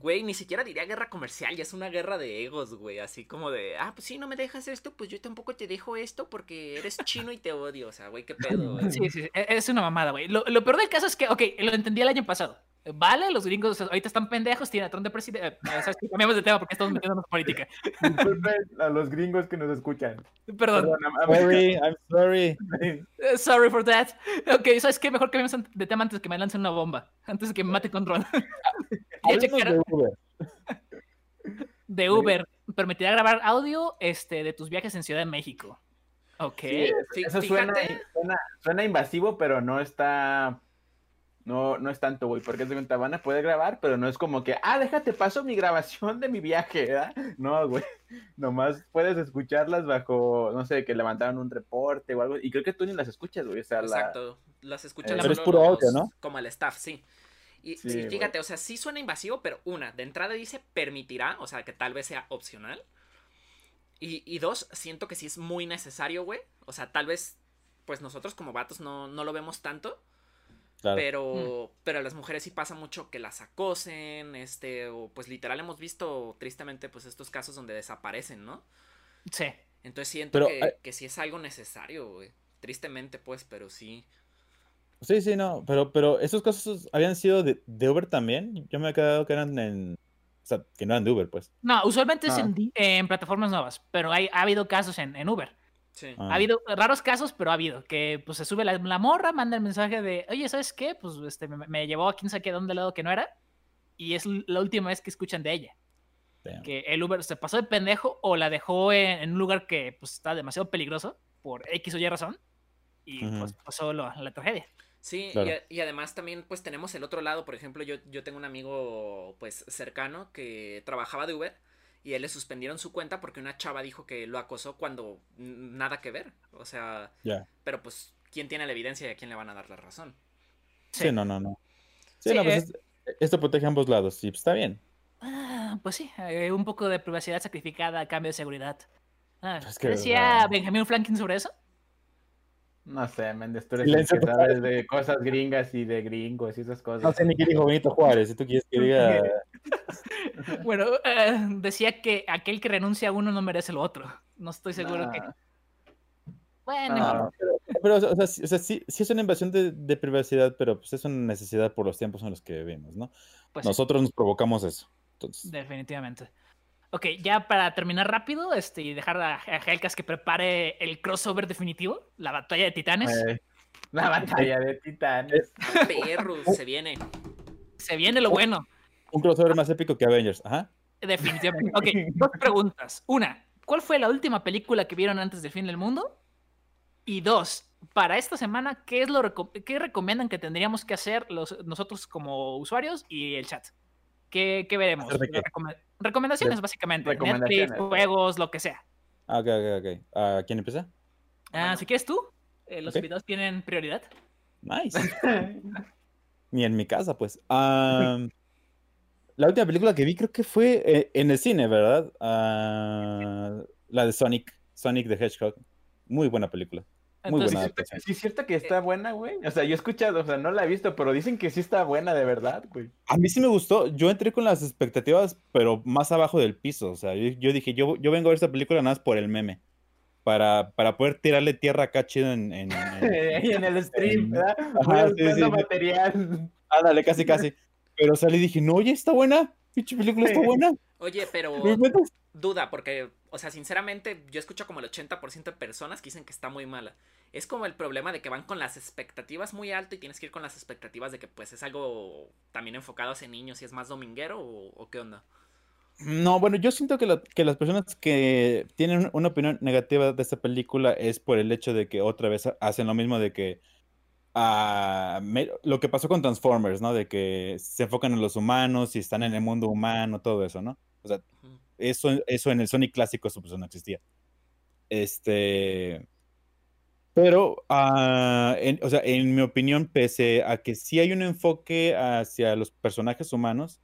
Güey, ni siquiera diría guerra comercial, ya es una guerra de egos, güey. Así como de, ah, pues sí, no me dejas esto, pues yo tampoco te dejo esto porque eres chino y te odio. O sea, güey, qué pedo, güey. Sí, sí, e- es una mamada, güey. Lo, lo peor del caso es que, ok, lo entendí el año pasado. Vale, los gringos ahorita están pendejos, tienen a Trump de presidente. eh. Cambiamos de tema porque estamos metiéndonos en política. Disculpen a los gringos que nos escuchan. Perdón. Perdón, a- Sorry, I'm sorry. Sorry for that. Ok, ¿sabes qué? Mejor cambiamos an- de tema antes de que me lancen una bomba. Antes de que me mate con checaron de Uber. de Uber. Permitirá grabar audio este, de tus viajes en Ciudad de México. Ok. Sí, eso suena, suena invasivo, pero no está. No, no es tanto, güey, porque de cuenta van a poder grabar, pero no es como que, ah, déjate paso mi grabación de mi viaje, ¿verdad? No, güey. Nomás puedes escucharlas bajo, no sé, que levantaron un reporte o algo, y creo que tú ni las escuchas, güey. O sea, la, Exacto. Las escuchan Eh, Pero es puro audio, ¿no? Como el staff, sí. Y, Sí, y güey. fíjate, o sea, sí suena invasivo, pero una, de entrada dice permitirá, o sea, que tal vez sea opcional. Y, y dos, siento que sí es muy necesario, güey. O sea, tal vez, pues nosotros como vatos no, no lo vemos tanto. Claro. Pero, pero a las mujeres sí pasa mucho que las acosen, este, o pues literal hemos visto tristemente pues estos casos donde desaparecen, ¿no? Sí. Entonces siento Pero que, hay- que sí es algo necesario, güey. Tristemente, pues, pero sí. Sí, sí, no, pero, pero esos casos habían sido de, de Uber también. Yo me he quedado que eran en. O sea, que no eran de Uber, pues. No, usualmente es Ah. en, en plataformas nuevas, pero hay, ha habido casos en, en Uber. Sí. Ah. Ha habido raros casos, pero ha habido. Que pues se sube la, la morra, manda el mensaje de, oye, ¿sabes qué? Pues este, me, me llevó a quién sabe qué dónde lado que no era. Y es la última vez que escuchan de ella. Damn. Que el Uber se pasó de pendejo o la dejó en, en un lugar que pues está demasiado peligroso por X o Y razón. Y pues Ujú. pasó lo- la tragedia. Sí, y Claro. a- y, además también pues tenemos el otro lado, por ejemplo, yo, yo tengo un amigo pues cercano que trabajaba de Uber y él le suspendieron su cuenta porque una chava dijo que lo acosó cuando nada que ver, o sea, pero pues ¿quién tiene la evidencia y a quién le van a dar la razón? Sí. no, no, no. Sí, Sí, no, pues eh. es- esto protege a ambos lados, sí, pues, está bien. Ah, pues sí, eh, un poco de privacidad sacrificada a cambio de seguridad. Ah, Pues ¿Qué que, decía ah. Benjamin Franklin sobre eso? No sé, Méndez, tú eres el que sabes de cosas gringas y de gringos y esas cosas. No sé ni qué dijo Benito Juárez, si tú quieres que diga... Bueno, eh, decía que aquel que renuncia a uno no merece lo otro. No estoy seguro que. Bueno, No. en fin, Pero, o sea, sí, o sea, sí, sí es una invasión de, de privacidad, pero pues es una necesidad por los tiempos en los que vivimos, ¿no? pues sí, Nosotros nos provocamos eso. Entonces, definitivamente. Ok, ya para terminar rápido este, y dejar a, a Helcas que prepare el crossover definitivo, la batalla de titanes. Eh, la batalla de titanes. Perros, se viene. Se viene lo bueno, un crossover más épico que Avengers. Ajá. definitivamente. Ok, dos preguntas. Una, ¿cuál fue la última película que vieron antes del fin del mundo? Y dos, para esta semana, ¿qué es lo reco- qué recomiendan que tendríamos que hacer los, nosotros como usuarios y el chat? ¿Qué, qué veremos? Recome- recomendaciones, básicamente. recomendaciones. Netflix, juegos, lo que sea. Ah, ok, ok, ok. Ah, ¿Quién empieza? Ah, Bueno. si quieres tú, eh, los Ok. invitados tienen prioridad. Nice. Ni en mi casa, pues. La última película que vi creo que fue eh, en el cine, ¿verdad? Ah, la de Sonic, Sonic the Hedgehog. Muy buena película. Muy Entonces, buena Sí, es cierto que está buena, güey. O sea, yo he escuchado, o sea, no la he visto, pero dicen que sí está buena de verdad, güey. A mí sí me gustó. Yo entré con las expectativas, pero más abajo del piso. O sea, yo, yo dije, yo, yo vengo a ver esta película nada más por el meme. Para, para poder tirarle tierra acá chido en... en- en- el stream, en- ¿verdad? Ajá, sí, sí, material. Ándale, casi, casi. Pero salí y dije, no, oye, está buena. Pinche película está buena. Oye, pero duda, porque, o sea, sinceramente, yo escucho como el 80% de personas que dicen que está muy mala. Es como el problema de que van con las expectativas muy alto y tienes que ir con las expectativas de que pues es algo también enfocado hacia niños y es más dominguero o, qué onda. No, bueno, yo siento que, la- que las personas que tienen una opinión negativa de esta película es por el hecho de que otra vez ha- hacen lo mismo de que me- lo que pasó con Transformers, ¿no? De que se enfocan en los humanos y están en el mundo humano, todo eso, ¿no? O sea. Eso, eso en el Sonic clásico eso pues no existía. Este, pero, ah, en- o sea, en mi opinión, pese a que sí hay un enfoque hacia los personajes humanos,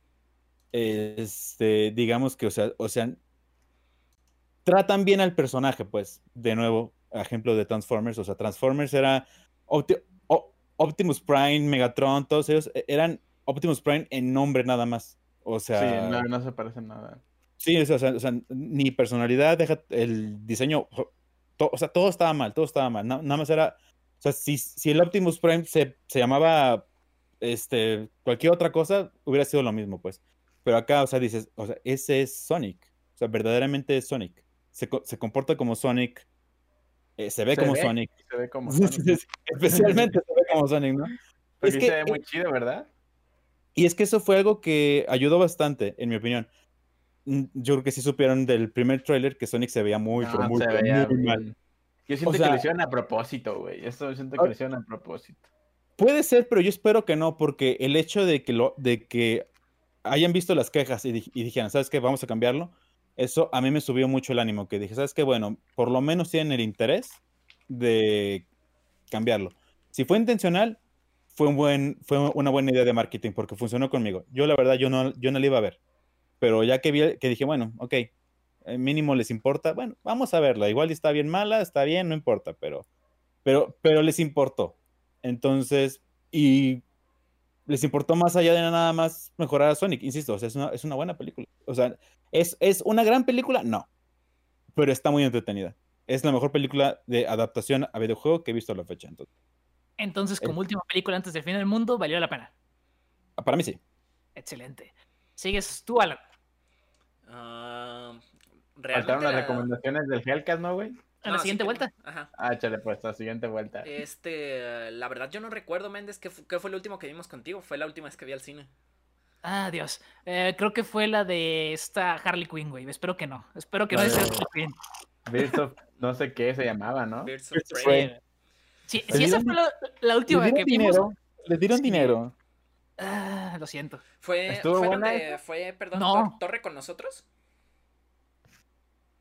este, digamos que, o sea, o sea, tratan bien al personaje, pues, de nuevo, ejemplo de Transformers, o sea, Transformers era Optimus Prime, Megatron, todos ellos e- eran Optimus Prime en nombre nada más. O sea, Sí, no, no se parece en nada. Sí, o sea, o sea, ni personalidad, deja el diseño, to- o sea, todo estaba mal, todo estaba mal. na- nada más era, o sea, si, si el Optimus Prime se, se llamaba este, cualquier otra cosa, hubiera sido lo mismo, pues. Pero acá, o sea, dices, o sea, ese es Sonic. O sea, verdaderamente es Sonic. Se, se comporta como Sonic, eh, se ve Se como ve, Sonic. Se ve como. Sonic. Especialmente se ve como Sonic, ¿no? Porque Es que- se ve muy chido, ¿verdad? Y es que eso fue algo que ayudó bastante, en mi opinión. Yo creo que sí supieron del primer tráiler que Sonic se veía muy, pero No, muy, se pero veía muy bien. mal. Yo siento que sea- lo hicieron a propósito, güey. Esto siento que Ah. lo hicieron a propósito. Puede ser, pero yo espero que no, porque el hecho de que, lo, de que hayan visto las quejas y, y dijeran, ¿sabes qué? Vamos a cambiarlo. Eso a mí me subió mucho el ánimo, que dije, ¿sabes qué? Bueno, por lo menos tienen el interés de cambiarlo. Si fue intencional, fue, un buen, fue una buena idea de marketing, porque funcionó conmigo. Yo la verdad, yo no, yo no la iba a ver. Pero ya que vi, que dije, bueno, ok, eh, mínimo les importa, bueno, vamos a verla. Igual está bien mala, está bien, no importa, pero, pero, pero les importó. Entonces, y les importó más allá de nada más mejorar a Sonic, insisto, o sea, es una, es una buena película. O sea, ¿es, ¿es una gran película? No, pero está muy entretenida. Es la mejor película de adaptación a videojuego que he visto a la fecha. Entonces, Entonces, Eh. como última película antes del fin del mundo, valió la pena. para mí sí. Excelente. Sigues tú, Alan. Ah, Faltaron las la- recomendaciones del Hellcast, ¿no, güey? En la No, siguiente vuelta. Ajá. Ah, échale pues, la siguiente vuelta. Este, la verdad yo no recuerdo, Méndez, ¿qué, qué fue lo último que vimos contigo? Fue la última vez que vi al cine. Ah, Dios. Eh, creo que fue la de esta Harley Quinn, güey. Espero que no. Espero que no La sea de- Harley Quinn. Birds of- no sé qué se llamaba, ¿no? Birds of Prey. Sí, si esa dieron- fue la, la última dieron que vimos. dinero. Le dieron Sí. dinero. Ah, lo siento. Fue, ¿Estuvo fue buena donde esa? fue, perdón, No. Tor- Torre con nosotros.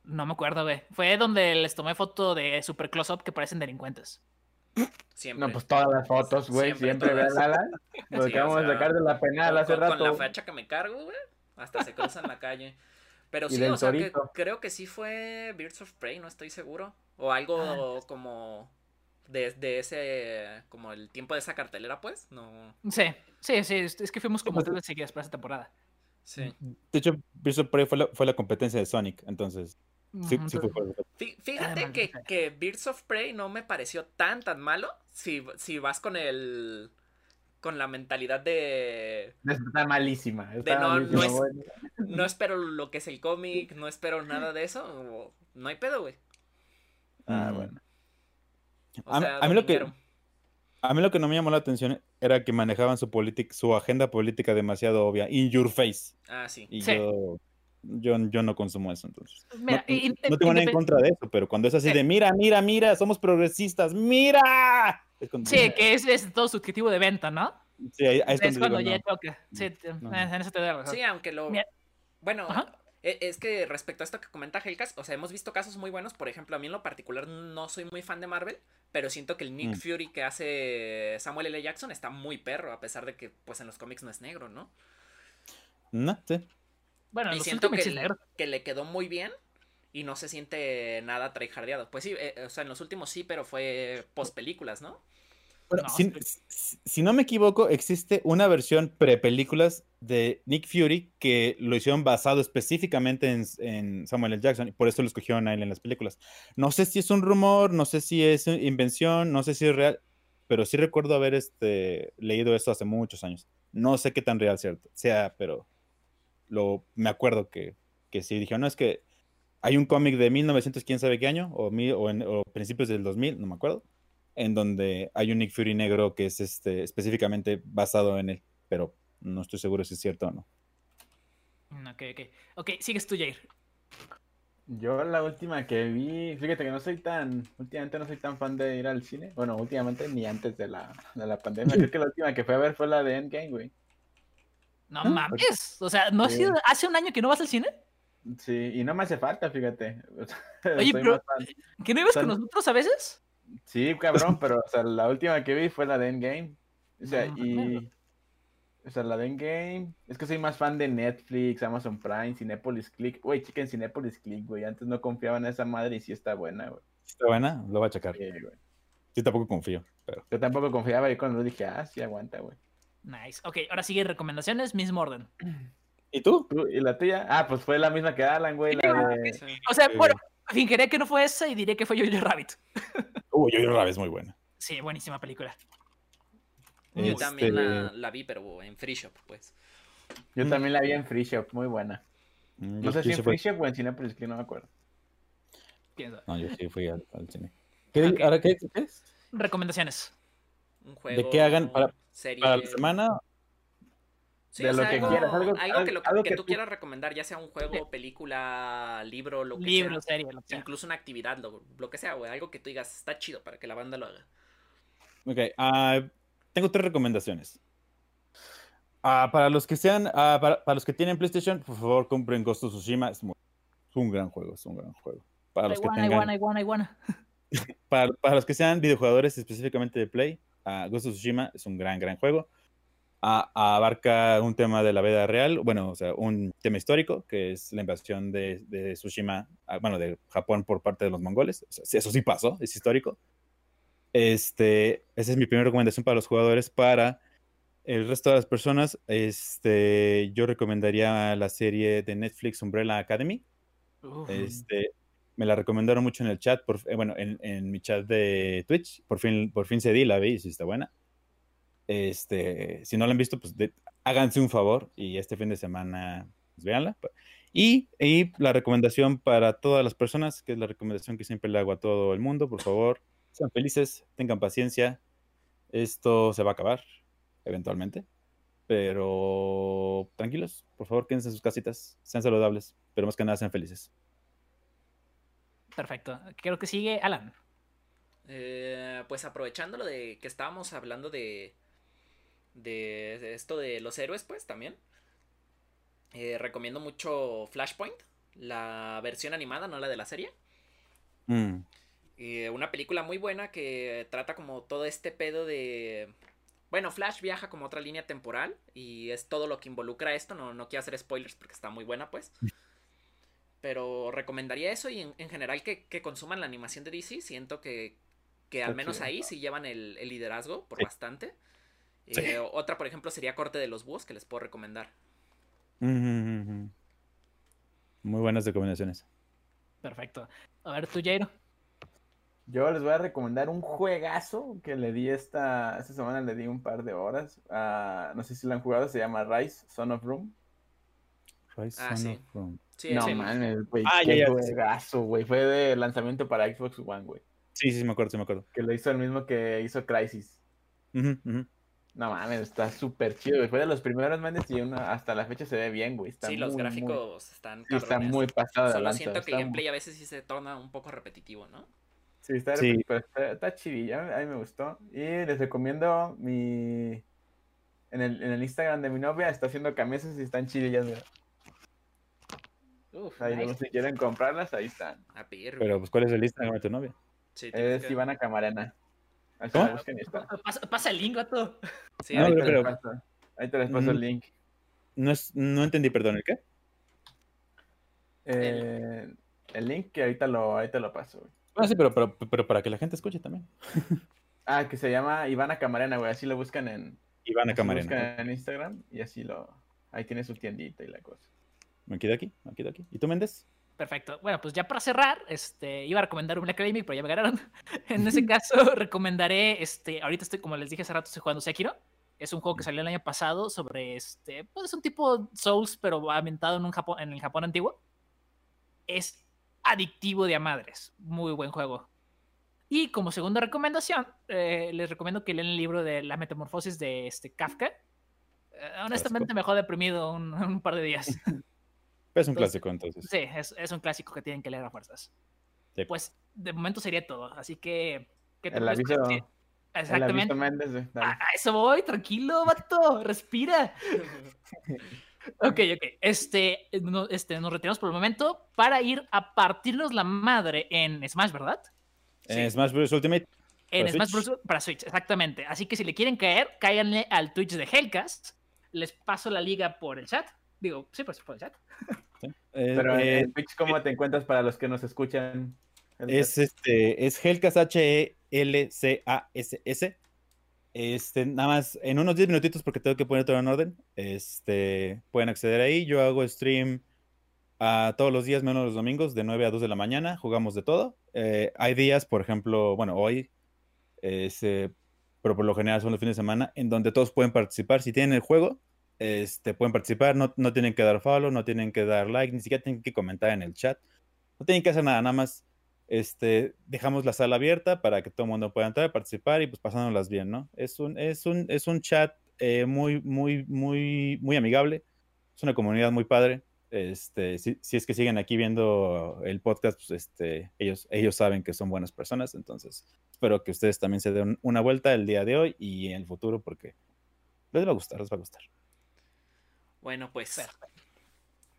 No me acuerdo, güey. Fue donde les tomé foto de super close-up que parecen delincuentes. Siempre. No, pues todas las fotos, güey, Siempre vean Alan. Lo Sí, acabamos o de sea, sacar de la penal hace con- rato. con la fecha que me cargo, güey. Hasta se cruzan la calle. Pero sí, o sea, que creo que sí fue Birds of Prey, no estoy seguro. O algo Ah. como de, de ese, como el tiempo de esa cartelera, pues. No, Sí, sí, sí. Es que fuimos como pues, tres seguidas para esta temporada. sí. De hecho, Birds of Prey fue la, fue la competencia de Sonic, entonces sí, fue Fíjate que, que Birds of Prey no me pareció tan tan malo si, si vas con el con la mentalidad de Está malísima. Está no- no malísima, es- güey. no espero lo que es el cómic, no espero nada de eso, no hay pedo, güey. Ah, bueno. O A mí- sea, a mí lo que-. A mí lo que no me llamó la atención era que manejaban su su agenda política demasiado obvia, in your face. Ah, sí. Y Sí. yo, yo, yo no consumo eso, entonces. Mira, no, tengo nada en contra de eso, pero cuando es así Sí. de mira, mira, mira, somos progresistas, mira. Es cuando, Sí, que es, es todo su objetivo de venta, ¿no? Sí, ahí- ahí es Es, cuando cuando digo, ya no. choca. Sí, te- no. en eso te doy razón. Sí, aunque lo Mira. bueno, Ajá. E- es que respecto a esto que comenta Helcas, o sea, hemos visto casos muy buenos, por ejemplo, a mí en lo particular no soy muy fan de Marvel, pero siento que el Nick Mm. Fury que hace Samuel L. Jackson está muy perro, a pesar de que pues en los cómics no es negro, ¿no? No, sí. Bueno, Y siento que, que le quedó muy bien y no se siente nada tryhardeado. Pues sí, eh, o sea, en los últimos sí, pero fue post películas, ¿no? Bueno, No, si, sí. si- si no me equivoco, existe una versión pre-películas de Nick Fury que lo hicieron basado específicamente en, en Samuel L. Jackson y por eso lo escogieron a él en las películas. No sé si es un rumor, no sé si es invención, no sé si es real, pero sí recuerdo haber este, leído esto hace muchos años. No sé qué tan real cierto, sea, pero lo, me acuerdo que, que sí dijeron, no, es que hay un cómic de 1900, quién sabe qué año, o, mil- o, en- o principios del 2000, no me acuerdo en donde hay un Nick Fury negro que es este, específicamente basado en él, pero no estoy seguro si es cierto o no. Mm, Ok, ok. Ok, sigues tú, Jair. Yo la última que vi, fíjate que no soy tan, últimamente no soy tan fan de ir al cine. Bueno, últimamente ni antes de la, de la pandemia. Creo que la última que fui a ver fue la de Endgame, güey. No ¿Ah? mames. O sea, ¿no ha sido hace un año que no vas al cine? Sí, y no me hace falta, fíjate. Oye, pero-. ¿Que no ibas con Son- nosotros a veces? Sí, cabrón, pero o sea, la última que vi fue la de Endgame. O sea, No y. O sea, la de Endgame. Es que soy más fan de Netflix, Amazon Prime, Cinepolis Click. Güey, chiquen Cinepolis Click, güey. Antes no confiaba en esa madre y sí está buena, güey. ¿Está buena? Lo voy a checar. Sí, güey. Yo tampoco confío, pero... Yo tampoco confiaba y cuando lo dije, ah, sí aguanta, güey. Nice. Ok, ahora sigue recomendaciones, mismo orden. ¿Y tú? ¿Tú y la tuya? Ah, pues fue la misma que Alan, güey. La de. Sí. O sea, Sí. bueno, fingeré que no fue esa y diré que fue Jojo Rabbit. Uy, yo Rabbit es muy buena. Sí, buenísima película. Yo Este, también la, la vi, pero en Free Shop, pues. Yo Mm. también la vi en Free Shop, muy buena. mm, No sé si en Free Shop o en Cinepolis Click, no me acuerdo. No, yo sí fui al, al cine. ¿Qué, Ok. ¿Ahora qué, qué es? Recomendaciones. Un juego. qué hagan para- serie. ¿Para la semana? Sí, de o lo sea, que algo, quieras, algo- algo que, lo que, algo que que tú tú- quieras recomendar, ya sea un juego, película, libro, lo que Libro, sea. serie, lo que sea. Incluso una actividad, lo, lo que sea, güey. Algo que tú digas, está chido para que la banda lo haga. Ok, ah, tengo tres recomendaciones. Ah, para los que sean, ah, para, para los que tienen PlayStation, por favor compren Ghost of Tsushima. Es, muy- es un gran juego, es un gran juego. Para los que Iguana, tengan, iguana, iguana, iguana. para, para los que sean videojugadores específicamente de Play, Ghost of Tsushima es un gran, gran juego. Abarca un tema de la vida real, bueno, o sea, un tema histórico, que es la invasión de, de Tsushima, ah, bueno, de Japón por parte de los mongoles. O sea, sí, eso sí pasó, es histórico. Este, esa es mi primera recomendación para los jugadores. Para el resto de las personas, este, yo recomendaría la serie de Netflix Umbrella Academy. Este, me la recomendaron mucho en el chat, por, eh, bueno, en, en mi chat de Twitch. Por fin, por fin cedí, la vi y sí está buena. Este, si no la han visto, pues de- háganse un favor y este fin de semana, pues véanla. Y, y la recomendación para todas las personas, que es la recomendación que siempre le hago a todo el mundo, por favor, sean felices, tengan paciencia. Esto se va a acabar eventualmente. Pero tranquilos, por favor, quédense en sus casitas, sean saludables, pero más que nada sean felices. Perfecto. Creo que sigue Alan. Eh, pues aprovechando lo de que estábamos hablando de, de, esto de los héroes, pues también. eh, recomiendo mucho Flashpoint, la versión animada, no la de la serie. Mm, Eh, una película muy buena que trata como todo este pedo de... Bueno, Flash viaja como otra línea temporal y es todo lo que involucra esto. No, no quiero hacer spoilers porque está muy buena, pues. Pero recomendaría eso y en, en general que, que consuman la animación de DC. Siento que, que al menos ahí sí llevan el, el liderazgo por bastante. Sí. Eh, otra, por ejemplo, sería Corte de los Búhos que les puedo recomendar. mm. Muy buenas recomendaciones. Perfecto. A ver, tú, Jairo. Yo les voy a recomendar un juegazo que le di esta, esta semana, le di un par de horas. No sé si lo han jugado, se llama Rise, Son of Room. Rise Ah, Son sí. of Rome. Sí, no sí. mames, güey, Ah, qué ya, ya. juegazo, güey. Fue de lanzamiento para Xbox One, güey. Sí, sí, sí, me acuerdo, sí me acuerdo. Que lo hizo el mismo que hizo Crysis. Ujú, ujú. No mames, está súper chido. Fue de los primeros mandes y una- hasta la fecha se ve bien, güey. Está Sí, los muy, muy- gráficos están sí, está cabrones. muy pasado de Solo lanza. siento que el gameplay a veces sí se torna un poco repetitivo, ¿no? Sí, está, Sí. pero está, está chidilla, a mí me gustó. Y les recomiendo mi... En el, en el Instagram de mi novia está haciendo camisas y están chidillas. güey. Uf, Ahí nice. luego si quieren comprarlas, ahí están. A. Pero, pues, ¿cuál es el Instagram de tu novia? Sí, Es que- Ivana Camarena. Pasa, pasa el link, gato. Sí, No, ahí, te pero- les paso, ahí te les paso el Mm. link. No, es, no entendí, perdón, ¿el qué? Eh, el link que ahorita lo, ahorita lo paso. güey. Ah, sí, pero, pero, pero para que la gente escuche también. Ah, que se llama Ivana Camarena, güey. Así lo buscan en, Ivana Camarena. buscan en Instagram y así lo... Ahí tiene su tiendita y la cosa. Me quedo aquí, me quedo aquí. ¿Y tú, Méndez? Perfecto. Bueno, pues ya para cerrar, este, iba a recomendar un Black Academy, pero ya me ganaron. en ese caso, recomendaré, este, ahorita estoy, como les dije hace rato, estoy jugando Sekiro. Es un juego que salió el año pasado sobre, este, pues es un tipo Souls, pero ambientado en un Japón, en el Japón antiguo. Es adictivo de a madres. Muy buen juego. Y como segunda recomendación, eh, les recomiendo que lean el libro de La Metamorfosis de este, Kafka. Eh, honestamente me dejó deprimido un, un par de días. Es un Entonces, clásico, entonces. Sí, es, es un clásico que tienen que leer a fuerzas. Sí. Pues de momento sería todo. Así que. ¿qué te El puedes aviso, decir? el Exactamente. aviso. Dale. A, a eso voy, tranquilo, vato. Respira. Ok, ok. Este, no- este, nos retiramos por el momento para ir a partirnos la madre en Smash, ¿verdad? Eh, Smash Bros. Ultimate. En Smash Switch. Bros. para Switch, exactamente. Así que si le quieren caer, cáiganle al Twitch de Hellcast. Les paso la liga por el chat. Digo, sí, pues por el chat. Eh, Pero eh, en Twitch, ¿cómo te encuentras para los que nos escuchan? es este, es Helcas E H-E-L-C-A-S-S. Este, nada más, en unos 10 minutitos, porque tengo que poner todo en orden. Este, pueden acceder ahí. Yo hago stream a todos los días, menos los domingos, de 9 a 2 de la mañana. Jugamos de todo. Eh, hay días, por ejemplo, bueno, hoy, es, eh, pero por lo general son los fines de semana, en donde todos pueden participar. Si tienen el juego, este, pueden participar. No, no tienen que dar follow, no tienen que dar like, ni siquiera tienen que comentar en el chat. No tienen que hacer nada, nada más este, dejamos la sala abierta para que todo el mundo pueda entrar, participar y pues pasándolas bien, ¿no? Es un, es un, es un chat eh, muy, muy, muy, muy amigable. Es una comunidad muy padre. Este, si, si es que siguen aquí viendo el podcast, pues este, ellos, ellos saben que son buenas personas. Entonces, espero que ustedes también se den una vuelta el día de hoy y en el futuro porque les va a gustar, les va a gustar. Bueno, pues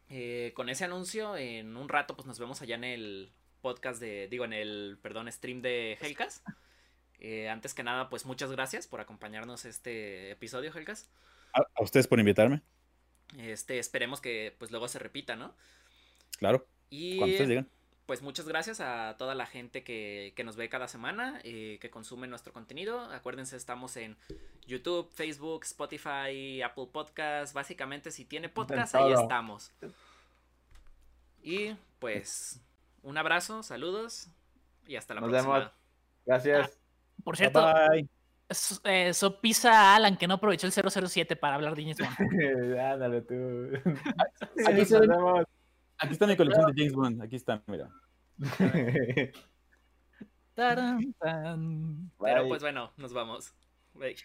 eh, con ese anuncio, en un rato, pues nos vemos allá en el podcast de, digo, en el, perdón, stream de Hellcast. Eh, antes que nada, pues muchas gracias por acompañarnos este episodio, Hellcast. A, a ustedes por invitarme, Este, esperemos que pues luego se repita, ¿no? claro, Y cuando ustedes digan. Pues muchas gracias a toda la gente que, que nos ve cada semana, eh, que consume nuestro contenido. Acuérdense, estamos en YouTube, Facebook, Spotify, Apple Podcast. Básicamente, si tiene podcast, ahí estamos. Y pues, un abrazo, saludos y hasta la Nos próxima. vemos. Gracias. Por cierto, Bye. so, eh, so pisa a Alan que no aprovechó el 007 para hablar de James Bond. Ándale tú. Nos de- vemos. Aquí está mi colección de James Bond. Aquí está, mira. Pero pues bueno, nos vamos. Bye.